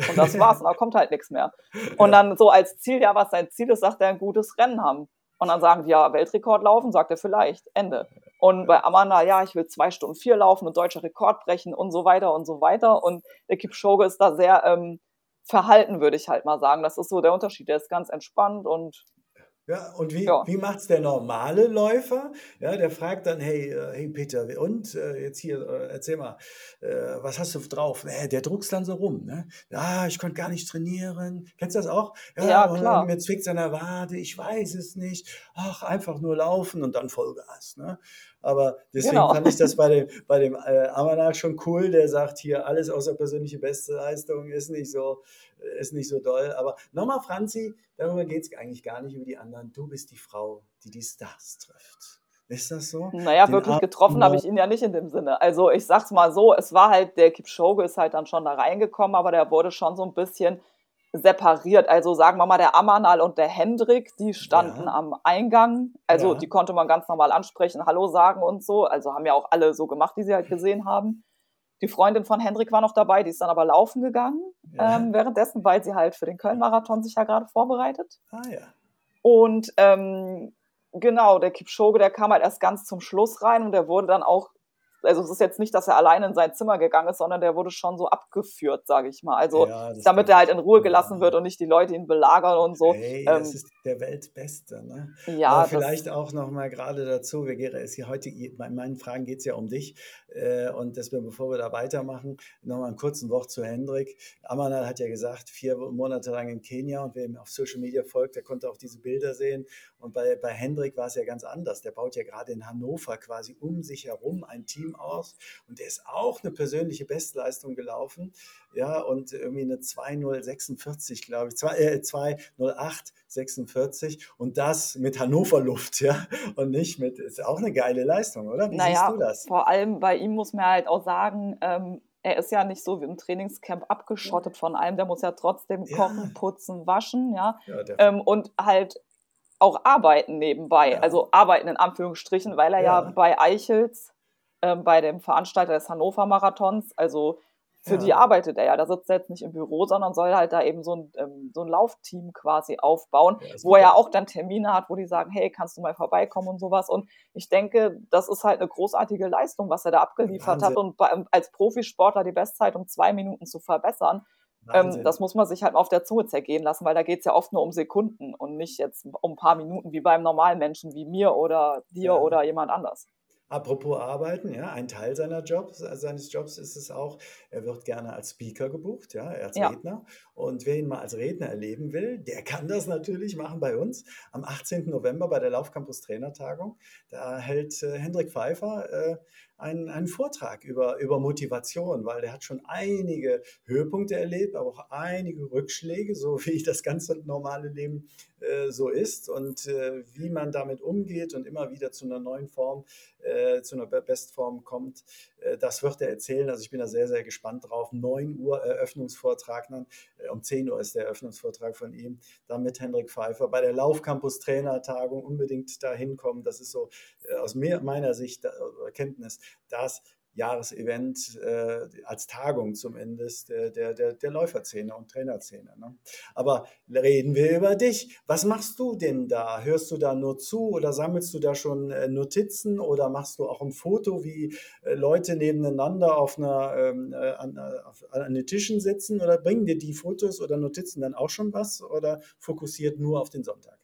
Und das war's, und da kommt halt nichts mehr. Und dann so als Ziel, ja, was sein Ziel ist, sagt er, ein gutes Rennen haben. Und dann sagen die, ja, Weltrekord laufen, sagt er vielleicht, Ende. Und bei Amanda, ja, ich will zwei Stunden vier laufen und deutscher Rekord brechen und so weiter und so weiter. Und der Kipchoge ist da sehr ähm, verhalten, würde ich halt mal sagen. Das ist so der Unterschied. Der ist ganz entspannt und ja, und wie, ja. wie macht es der normale Läufer? Ja, der fragt dann, hey, äh, hey Peter, und äh, jetzt hier, äh, erzähl mal, äh, was hast du drauf? Der druckst dann so rum, ne? Ja, ich konnte gar nicht trainieren. Kennst du das auch? Ja, ja klar. Mir zwickt an der Wade, ich weiß es nicht. Ach, einfach nur laufen und dann Vollgas, ne? Aber deswegen genau. fand ich das bei dem, bei dem äh, Amanach schon cool, der sagt hier, alles außer persönliche Bestleistung ist nicht so, ist nicht so doll. Aber nochmal, Franzi, darüber geht es eigentlich gar nicht über die anderen. Du bist die Frau, die die Stars trifft. Ist das so? Naja, Den wirklich getroffen habe ich ihn ja nicht in dem Sinne. Also ich sag's mal so, es war halt, der Kipchoge ist halt dann schon da reingekommen, aber der wurde schon so ein bisschen separiert. Also sagen wir mal, der Amanal und der Hendrik, die standen ja. am Eingang. Also ja. die konnte man ganz normal ansprechen, Hallo sagen und so. Also haben ja auch alle so gemacht, die sie halt gesehen haben. Die Freundin von Hendrik war noch dabei, die ist dann aber laufen gegangen ja. ähm, währenddessen, weil sie halt für den Köln-Marathon sich ja gerade vorbereitet. Ah ja. Und ähm, genau, der Kipchoge, der kam halt erst ganz zum Schluss rein und der wurde dann auch also es ist jetzt nicht, dass er alleine in sein Zimmer gegangen ist, sondern der wurde schon so abgeführt, sage ich mal. Also ja, damit er halt in Ruhe gelassen ja. wird und nicht die Leute ihn belagern und so. Hey, ähm, das ist der Weltbeste. Ne? Ja, Aber vielleicht auch noch mal gerade dazu, Vegera, ist hier heute, bei meinen Fragen geht es ja um dich äh, und deswegen, bevor wir da weitermachen, noch mal ein kurzen Wort zu Hendrik. Amanal hat ja gesagt, vier Monate lang in Kenia und wer ihm auf Social Media folgt, der konnte auch diese Bilder sehen. Und bei, bei Hendrik war es ja ganz anders. Der baut ja gerade in Hannover quasi um sich herum ein Team Team aus und der ist auch eine persönliche Bestleistung gelaufen. Ja, und irgendwie eine 2.046, glaube ich, 2, äh, 2.0846 und das mit Hannover Luft, ja, und nicht mit, ist auch eine geile Leistung, oder? Wie naja, siehst du das? Vor allem bei ihm muss man halt auch sagen, ähm, er ist ja nicht so wie im Trainingscamp abgeschottet von allem, der muss ja trotzdem kochen, ja. putzen, waschen, ja, ja ähm, und halt auch arbeiten nebenbei, ja. also arbeiten in Anführungsstrichen, weil er ja, ja bei Eichels ähm, bei dem Veranstalter des Hannover Marathons. Also für ja. die arbeitet er ja. Da sitzt er jetzt nicht im Büro, sondern soll halt da eben so ein, ähm, so ein Laufteam quasi aufbauen, ja, wo er ja auch dann Termine hat, wo die sagen, hey, kannst du mal vorbeikommen und sowas. Und ich denke, das ist halt eine großartige Leistung, was er da abgeliefert Wahnsinn. hat. Und bei, als Profisportler die Bestzeit um zwei Minuten zu verbessern, ähm, das muss man sich halt auf der Zunge zergehen lassen, weil da geht es ja oft nur um Sekunden und nicht jetzt um ein paar Minuten wie beim normalen Menschen wie mir oder dir ja. oder jemand anders. Apropos Arbeiten, ja, ein Teil seiner Jobs, äh, seines Jobs ist es auch, er wird gerne als Speaker gebucht, ja, als ja. Redner. Und wer ihn mal als Redner erleben will, der kann das natürlich machen bei uns. Am 18. November bei der Laufcampus Trainertagung, da hält äh, Hendrik Pfeiffer äh, einen, einen Vortrag über, über Motivation, weil der hat schon einige Höhepunkte erlebt, aber auch einige Rückschläge, so wie das ganze normale Leben äh, so ist und äh, wie man damit umgeht und immer wieder zu einer neuen Form, äh, zu einer Bestform kommt. Äh, das wird er erzählen. Also ich bin da sehr, sehr gespannt drauf. 9 Uhr Eröffnungsvortrag, dann, äh, um 10 Uhr ist der Eröffnungsvortrag von ihm, dann mit Hendrik Pfeiffer bei der Laufcampus Trainertagung unbedingt da hinkommen. Das ist so äh, aus meiner Sicht Erkenntnis, dass Jahresevent äh, als Tagung zumindest äh, der, der, der Läuferszene und Trainerszene. Ne? Aber reden wir über dich. Was machst du denn da? Hörst du da nur zu oder sammelst du da schon äh, Notizen oder machst du auch ein Foto, wie äh, Leute nebeneinander auf einer, ähm, äh, an, äh, auf, an den Tischen sitzen oder bringen dir die Fotos oder Notizen dann auch schon was oder fokussiert nur auf den Sonntag?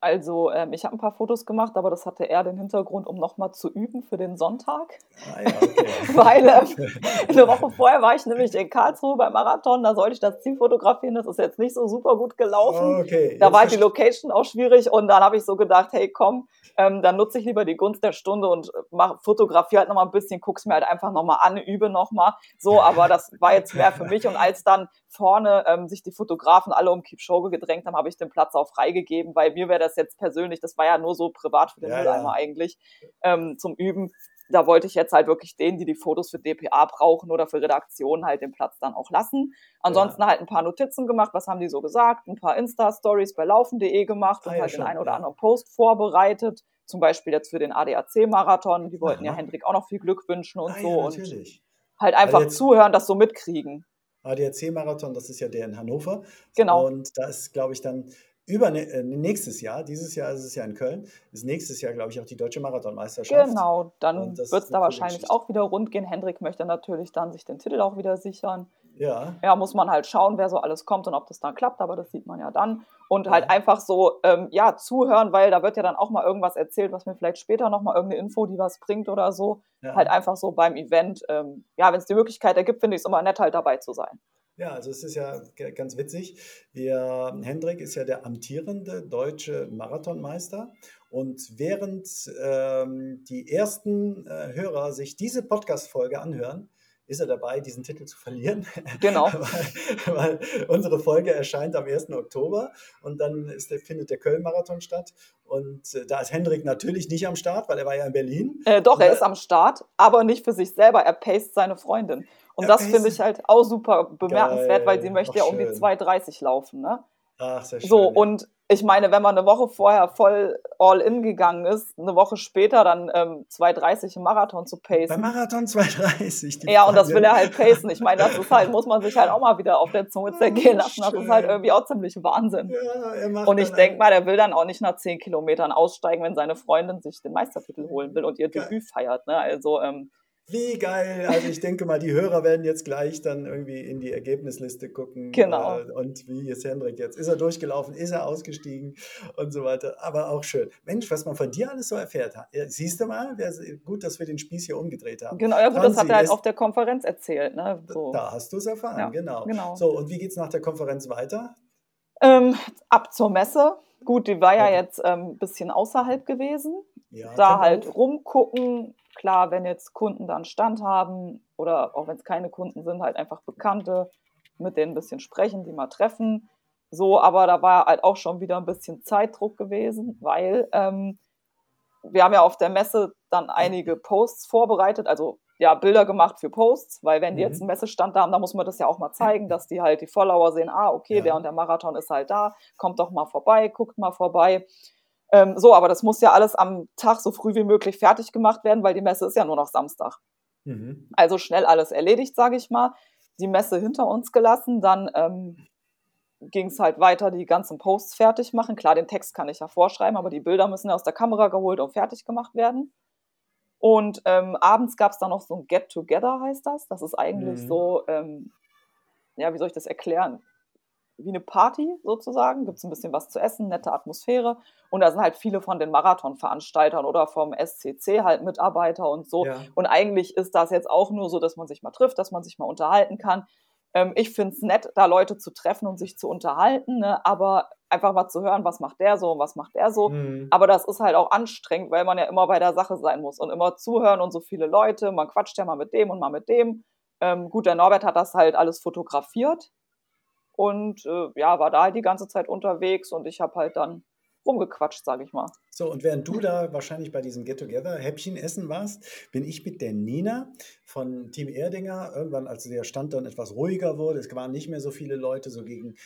Also ähm, ich habe ein paar Fotos gemacht, aber das hatte eher den Hintergrund, um nochmal zu üben für den Sonntag. Ah, ja, okay. Weil ähm, eine Woche vorher war ich nämlich in Karlsruhe beim Marathon, da sollte ich das Ziel fotografieren, das ist jetzt nicht so super gut gelaufen. Okay, da war die Location auch schwierig und dann habe ich so gedacht, hey komm, ähm, dann nutze ich lieber die Gunst der Stunde und mach, fotografiere halt nochmal ein bisschen, guck's mir halt einfach nochmal an, übe nochmal. So, aber das war jetzt mehr für mich und als dann vorne ähm, sich die Fotografen alle um Kipchoge gedrängt haben, habe ich den Platz auch freigegeben, weil mir wäre das jetzt persönlich, das war ja nur so privat für den ja, Mülleimer ja. eigentlich, ähm, zum Üben. Da wollte ich jetzt halt wirklich denen, die die Fotos für DPA brauchen oder für Redaktionen, halt den Platz dann auch lassen. Ansonsten ja. halt ein paar Notizen gemacht, was haben die so gesagt, ein paar Insta-Stories bei laufen.de gemacht und ah, halt schon, den einen oder anderen Post vorbereitet. Zum Beispiel jetzt für den ADAC-Marathon. Die wollten Aha. ja Hendrik auch noch viel Glück wünschen und ah, so. und halt einfach also zuhören, das so mitkriegen. ADAC-Marathon, das ist ja der in Hannover. Genau. Und da ist, glaube ich, dann über äh, nächstes Jahr, dieses Jahr ist es ja in Köln, ist nächstes Jahr, glaube ich, auch die deutsche Marathonmeisterschaft. Genau, dann wird es da wahrscheinlich Geschichte. auch wieder rund gehen. Hendrik möchte natürlich dann sich den Titel auch wieder sichern. Ja. Ja, muss man halt schauen, wer so alles kommt und ob das dann klappt, aber das sieht man ja dann. Und halt einfach so, ähm, ja, zuhören, weil da wird ja dann auch mal irgendwas erzählt, was mir vielleicht später nochmal irgendeine Info, die was bringt oder so. Ja. Halt einfach so beim Event. Ähm, ja, wenn es die Möglichkeit ergibt, finde ich es immer nett, halt dabei zu sein. Ja, also es ist ja ganz witzig. Wir, Hendrik ist ja der amtierende deutsche Marathonmeister. Und während ähm, die ersten äh, Hörer sich diese Podcast-Folge anhören, ist er dabei, diesen Titel zu verlieren. Genau. weil, weil, unsere Folge erscheint am 1. Oktober und dann der, findet der Köln-Marathon statt. Und äh, da ist Hendrik natürlich nicht am Start, weil er war ja in Berlin. Äh, doch, er ist am Start, aber nicht für sich selber. Er paced seine Freundin. Und er das finde ich halt auch super bemerkenswert, Geil. weil sie möchte ja um die 2,30 laufen. Ne? Ach, sehr schön. So, und ich meine, wenn man eine Woche vorher voll all in gegangen ist, eine Woche später dann ähm, 2,30 im Marathon zu pacen. Beim Marathon 2,30. Ja, und das will er halt pacen. Ich meine, das ist halt, muss man sich halt auch mal wieder auf der Zunge zergehen lassen. Das ist halt irgendwie auch ziemlich Wahnsinn. Ja, er macht und ich denke mal, der will dann auch nicht nach 10 Kilometern aussteigen, wenn seine Freundin sich den Meistertitel holen will und ihr Debüt feiert. Ne? Also, ähm, wie geil. Also ich denke mal, die Hörer werden jetzt gleich dann irgendwie in die Ergebnisliste gucken. Genau. Äh, und wie ist Hendrik jetzt? Ist er durchgelaufen? Ist er ausgestiegen? Und so weiter. Aber auch schön. Mensch, was man von dir alles so erfährt. Siehst du mal, gut, dass wir den Spieß hier umgedreht haben. Genau, ja gut, Franzi, das hat er halt auf der Konferenz erzählt. Ne? So. Da hast du es erfahren, ja, genau. genau. So, und wie geht es nach der Konferenz weiter? Ähm, ab zur Messe. Gut, die war ja jetzt ein ähm, bisschen außerhalb gewesen. Ja, da halt rumgucken, Klar, wenn jetzt Kunden dann Stand haben oder auch wenn es keine Kunden sind, halt einfach Bekannte, mit denen ein bisschen sprechen, die mal treffen. So, aber da war halt auch schon wieder ein bisschen Zeitdruck gewesen, weil ähm, wir haben ja auf der Messe dann einige Posts vorbereitet, also ja, Bilder gemacht für Posts, weil wenn die mhm. jetzt einen Messestand da haben, dann muss man das ja auch mal zeigen, dass die halt die Follower sehen, ah, okay, ja. der und der Marathon ist halt da, kommt doch mal vorbei, guckt mal vorbei. Ähm, so, aber das muss ja alles am Tag so früh wie möglich fertig gemacht werden, weil die Messe ist ja nur noch Samstag. Mhm. Also schnell alles erledigt, sage ich mal. Die Messe hinter uns gelassen, dann ähm, ging es halt weiter, die ganzen Posts fertig machen. Klar, den Text kann ich ja vorschreiben, aber die Bilder müssen ja aus der Kamera geholt und fertig gemacht werden. Und ähm, abends gab es dann noch so ein Get-Together, heißt das. Das ist eigentlich mhm. so, ähm, ja, wie soll ich das erklären? Wie eine Party sozusagen. Gibt es ein bisschen was zu essen, nette Atmosphäre. Und da sind halt viele von den Marathonveranstaltern oder vom SCC halt Mitarbeiter und so. Ja. Und eigentlich ist das jetzt auch nur so, dass man sich mal trifft, dass man sich mal unterhalten kann. Ähm, ich finde es nett, da Leute zu treffen und sich zu unterhalten, ne? aber einfach mal zu hören, was macht der so und was macht der so. Mhm. Aber das ist halt auch anstrengend, weil man ja immer bei der Sache sein muss und immer zuhören und so viele Leute. Man quatscht ja mal mit dem und mal mit dem. Ähm, gut, der Norbert hat das halt alles fotografiert und äh, ja, war da halt die ganze Zeit unterwegs und ich habe halt dann rumgequatscht, sage ich mal. So, und während du da wahrscheinlich bei diesem Get-Together-Häppchen essen warst, bin ich mit der Nina von Team Erdinger, irgendwann, als der Stand dann etwas ruhiger wurde, es waren nicht mehr so viele Leute, so gegen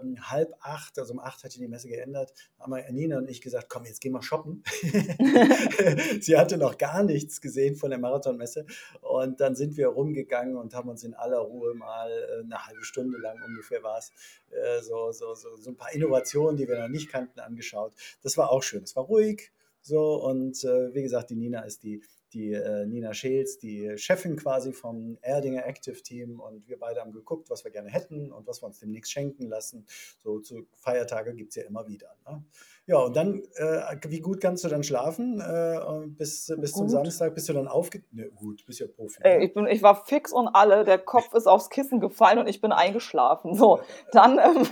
ähm, halb acht, also um acht hat die Messe geändert, haben wir Nina und ich gesagt, komm, jetzt gehen wir shoppen. Sie hatte noch gar nichts gesehen von der Marathonmesse und dann sind wir rumgegangen und haben uns in aller Ruhe mal äh, eine halbe Stunde lang ungefähr war es, äh, so, so, so, so ein paar Innovationen, die wir noch nicht kannten, angeschaut. Das war auch schön. Es war ruhig. So, und äh, wie gesagt, die Nina ist die, die äh, Nina Scheels, die Chefin quasi vom Erdinger Active Team. Und wir beide haben geguckt, was wir gerne hätten und was wir uns demnächst schenken lassen. So zu Feiertage gibt es ja immer wieder. Ne? Ja, und dann, äh, wie gut kannst du dann schlafen äh, bis, bis zum Samstag? Bist du dann aufge... Ne, gut, bist ja Profi. Ey, ne? ich, bin, ich war fix und alle, der Kopf ist aufs Kissen gefallen und ich bin eingeschlafen. So, dann, ähm,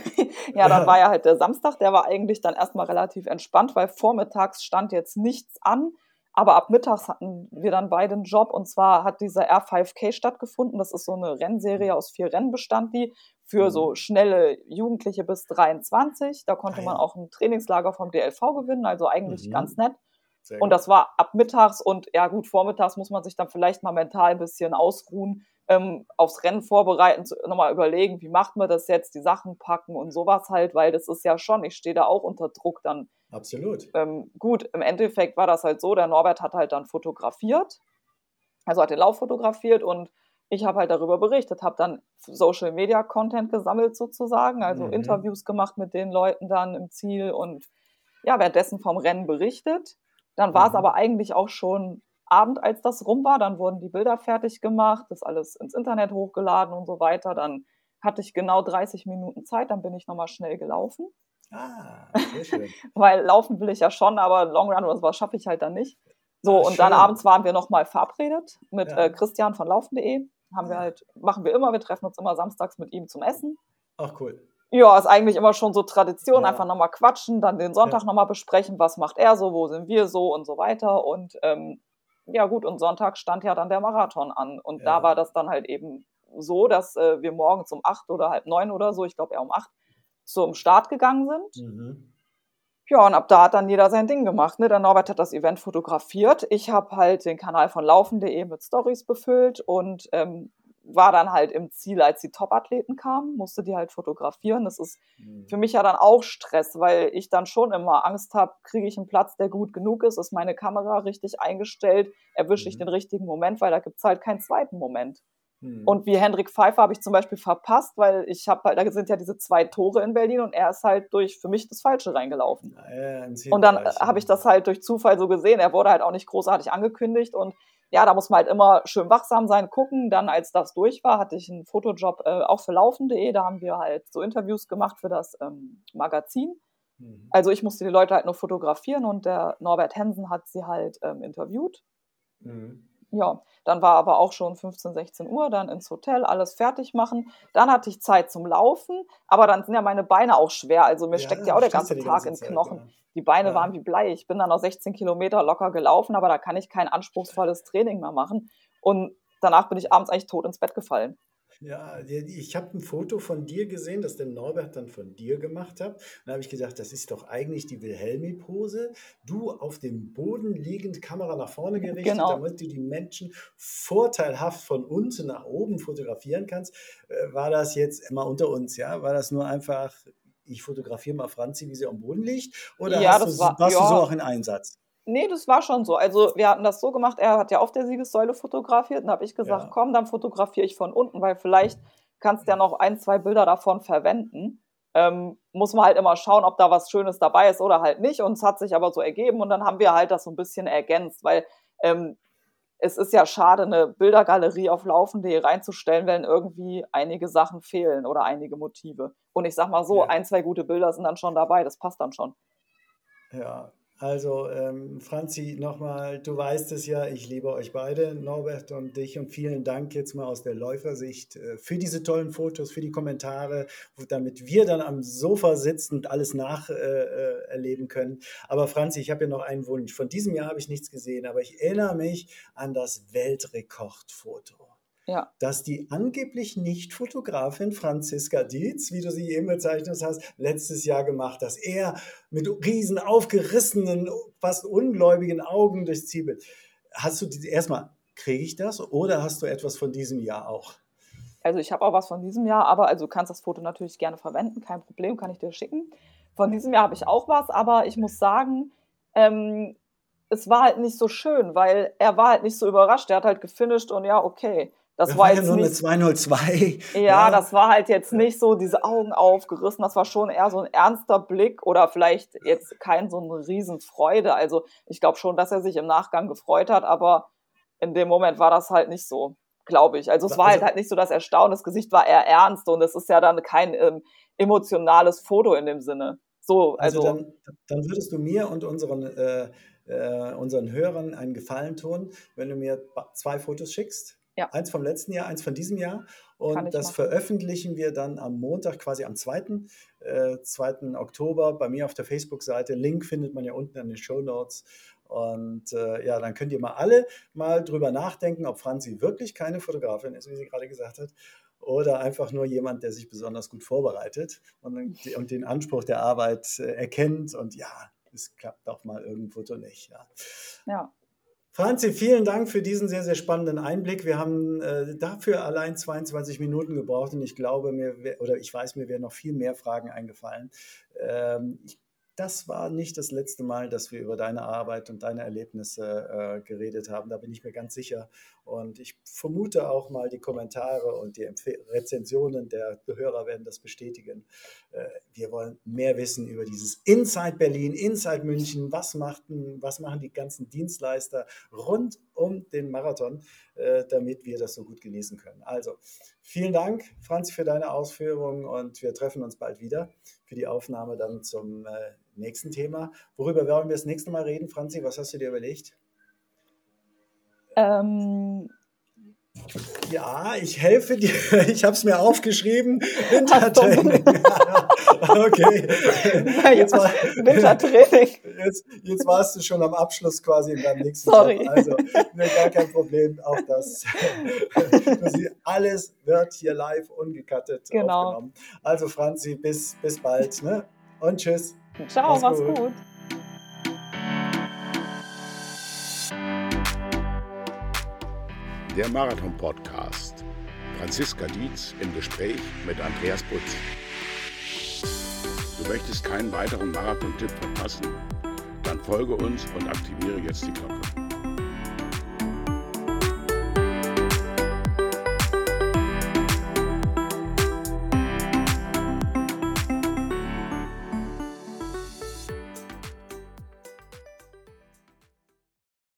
ja, dann war ja halt der Samstag, der war eigentlich dann erstmal relativ entspannt, weil vormittags stand jetzt nichts an. Aber ab mittags hatten wir dann beide einen Job und zwar hat dieser R5K stattgefunden. Das ist so eine Rennserie aus vier Rennen bestand die für mhm. so schnelle Jugendliche bis 23. Da konnte ah, man auch ein Trainingslager vom DLV gewinnen, also eigentlich mhm. ganz nett. Sehr und das war ab mittags und ja gut, vormittags muss man sich dann vielleicht mal mental ein bisschen ausruhen, ähm, aufs Rennen vorbereiten, nochmal überlegen, wie macht man das jetzt, die Sachen packen und sowas halt, weil das ist ja schon, ich stehe da auch unter Druck dann Absolut. Ähm, gut, im Endeffekt war das halt so, der Norbert hat halt dann fotografiert, also hat den Lauf fotografiert und ich habe halt darüber berichtet, habe dann Social Media Content gesammelt sozusagen, also mhm. Interviews gemacht mit den Leuten dann im Ziel und ja, währenddessen vom Rennen berichtet. Dann war es mhm. aber eigentlich auch schon Abend, als das rum war. Dann wurden die Bilder fertig gemacht, das alles ins Internet hochgeladen und so weiter. Dann hatte ich genau 30 Minuten Zeit, dann bin ich nochmal schnell gelaufen. Ah, sehr schön. Weil laufen will ich ja schon, aber Long Run oder sowas schaffe ich halt dann nicht. So, Ach, und dann abends waren wir nochmal verabredet mit ja. äh, Christian von laufen.de. Haben wir halt, machen wir immer, wir treffen uns immer samstags mit ihm zum Essen. Ach, cool. Ja, ist eigentlich immer schon so Tradition, ja. einfach nochmal quatschen, dann den Sonntag ja. nochmal besprechen, was macht er so, wo sind wir so und so weiter. Und ähm, ja gut, und Sonntag stand ja dann der Marathon an. Und ja. da war das dann halt eben so, dass äh, wir morgens um acht oder halb neun oder so, ich glaube eher um acht, zum Start gegangen sind. Mhm. Ja, und ab da hat dann jeder sein Ding gemacht. Ne? Der Norbert hat das Event fotografiert. Ich habe halt den Kanal von laufen.de mit Stories befüllt und ähm, war dann halt im Ziel, als die Top-Athleten kamen, musste die halt fotografieren. Das ist mhm. für mich ja dann auch Stress, weil ich dann schon immer Angst habe, kriege ich einen Platz, der gut genug ist, ist meine Kamera richtig eingestellt, erwische mhm. ich den richtigen Moment, weil da gibt es halt keinen zweiten Moment. Mhm. Und wie Hendrik Pfeiffer habe ich zum Beispiel verpasst, weil ich habe halt, da sind ja diese zwei Tore in Berlin und er ist halt durch für mich das Falsche reingelaufen. Ja, und dann habe ich das halt durch Zufall so gesehen. Er wurde halt auch nicht großartig angekündigt und ja, da muss man halt immer schön wachsam sein, gucken. Dann, als das durch war, hatte ich einen Fotojob äh, auch für laufen.de. Da haben wir halt so Interviews gemacht für das ähm, Magazin. Mhm. Also ich musste die Leute halt nur fotografieren und der Norbert Hensen hat sie halt ähm, interviewt. Mhm. Ja, dann war aber auch schon 15, 16 Uhr, dann ins Hotel, alles fertig machen. Dann hatte ich Zeit zum Laufen, aber dann sind ja meine Beine auch schwer. Also mir ja, steckt ja auch der ganze Tag ganze in Zeit, Knochen. Ja. Die Beine ja. waren wie Blei. Ich bin dann noch 16 Kilometer locker gelaufen, aber da kann ich kein anspruchsvolles Training mehr machen. Und danach bin ich abends eigentlich tot ins Bett gefallen. Ja, ich habe ein Foto von dir gesehen, das der Norbert dann von dir gemacht hat. Da habe ich gedacht, das ist doch eigentlich die Wilhelmi-Pose. Du auf dem Boden liegend, Kamera nach vorne gerichtet, genau. damit du die Menschen vorteilhaft von unten nach oben fotografieren kannst. Äh, war das jetzt immer unter uns, ja? War das nur einfach ich fotografiere mal Franzi, wie sie am Boden liegt? Oder ja, du, war, warst ja. du so auch in Einsatz? Nee, das war schon so. Also wir hatten das so gemacht, er hat ja auf der Siegessäule fotografiert und habe ich gesagt, ja. komm, dann fotografiere ich von unten, weil vielleicht kannst du ja noch ein, zwei Bilder davon verwenden. Ähm, muss man halt immer schauen, ob da was Schönes dabei ist oder halt nicht. Und es hat sich aber so ergeben und dann haben wir halt das so ein bisschen ergänzt, weil ähm, es ist ja schade, eine Bildergalerie auf Laufende reinzustellen, wenn irgendwie einige Sachen fehlen oder einige Motive. Und ich sag mal so, ja. ein, zwei gute Bilder sind dann schon dabei, das passt dann schon. Ja, also ähm, Franzi, nochmal, du weißt es ja, ich liebe euch beide, Norbert und dich und vielen Dank jetzt mal aus der Läufersicht äh, für diese tollen Fotos, für die Kommentare, damit wir dann am Sofa sitzen und alles nacherleben äh, äh können. Aber Franzi, ich habe ja noch einen Wunsch. Von diesem Jahr habe ich nichts gesehen, aber ich erinnere mich an das Weltrekordfoto ja. dass die angeblich Nicht-Fotografin Franziska Dietz, wie du sie eben bezeichnet hast, letztes Jahr gemacht, dass er mit riesen aufgerissenen, fast ungläubigen Augen durchs Zielbild. Hast du erstmal, kriege ich das oder hast du etwas von diesem Jahr auch? Also ich habe auch was von diesem Jahr, aber also du kannst das Foto natürlich gerne verwenden, kein Problem, kann ich dir schicken. Von diesem Jahr habe ich auch was, aber ich muss sagen, ähm, es war halt nicht so schön, weil er war halt nicht so überrascht. Er hat halt gefinisht und ja, okay. Das, das war, jetzt ja nur nicht, eine 202. Ja, ja, das war halt jetzt nicht so diese Augen aufgerissen. Das war schon eher so ein ernster Blick oder vielleicht jetzt kein so eine Riesenfreude. Also ich glaube schon, dass er sich im Nachgang gefreut hat, aber in dem Moment war das halt nicht so, glaube ich. Also es war also, halt, halt nicht so das Erstaunen. Das Gesicht war eher ernst und es ist ja dann kein ähm, emotionales Foto in dem Sinne. So, also, also dann, dann würdest du mir und unseren äh, äh, unseren Hörern einen Gefallen tun, wenn du mir zwei Fotos schickst ja. Eins vom letzten Jahr, eins von diesem Jahr. Und das machen. veröffentlichen wir dann am Montag, quasi am 2. Äh, 2. Oktober bei mir auf der Facebook-Seite. Link findet man ja unten in den Show Notes. Und äh, ja, dann könnt ihr mal alle mal drüber nachdenken, ob Franzi wirklich keine Fotografin ist, wie sie gerade gesagt hat, oder einfach nur jemand, der sich besonders gut vorbereitet und, und den Anspruch der Arbeit äh, erkennt und ja, es klappt auch mal irgendwo so nicht. Ja. ja. Franzi, vielen Dank für diesen sehr, sehr spannenden Einblick. Wir haben äh, dafür allein 22 Minuten gebraucht und ich glaube mir, oder ich weiß, mir wären noch viel mehr Fragen eingefallen. Ähm, ich das war nicht das letzte Mal, dass wir über deine Arbeit und deine Erlebnisse äh, geredet haben. Da bin ich mir ganz sicher. Und ich vermute auch mal, die Kommentare und die Empf Rezensionen der Hörer werden das bestätigen. Äh, wir wollen mehr wissen über dieses Inside Berlin, Inside München. Was, machten, was machen die ganzen Dienstleister rund um den Marathon, äh, damit wir das so gut genießen können? Also, vielen Dank, Franz, für deine Ausführungen und wir treffen uns bald wieder für die Aufnahme dann zum äh, nächsten Thema. Worüber wollen wir das nächste Mal reden, Franzi? Was hast du dir überlegt? Ähm, ja, ich helfe dir. Ich habe es mir aufgeschrieben. Wintertraining. okay. Jetzt, war, Wintertraining. Jetzt, jetzt, warst du schon am Abschluss quasi in deinem nächsten Sorry. Job. Also ne, gar kein Problem. Auch das. Alles wird hier live ungecuttet genau. aufgenommen. Also Franzi, bis, bis bald. Ne? Und tschüss. Ciao, mach's, gut. gut. Der Marathon-Podcast. Franziska Dietz im Gespräch mit Andreas Butz. Du möchtest keinen weiteren Marathon-Tipp verpassen? Dann folge uns und aktiviere jetzt die Glocke.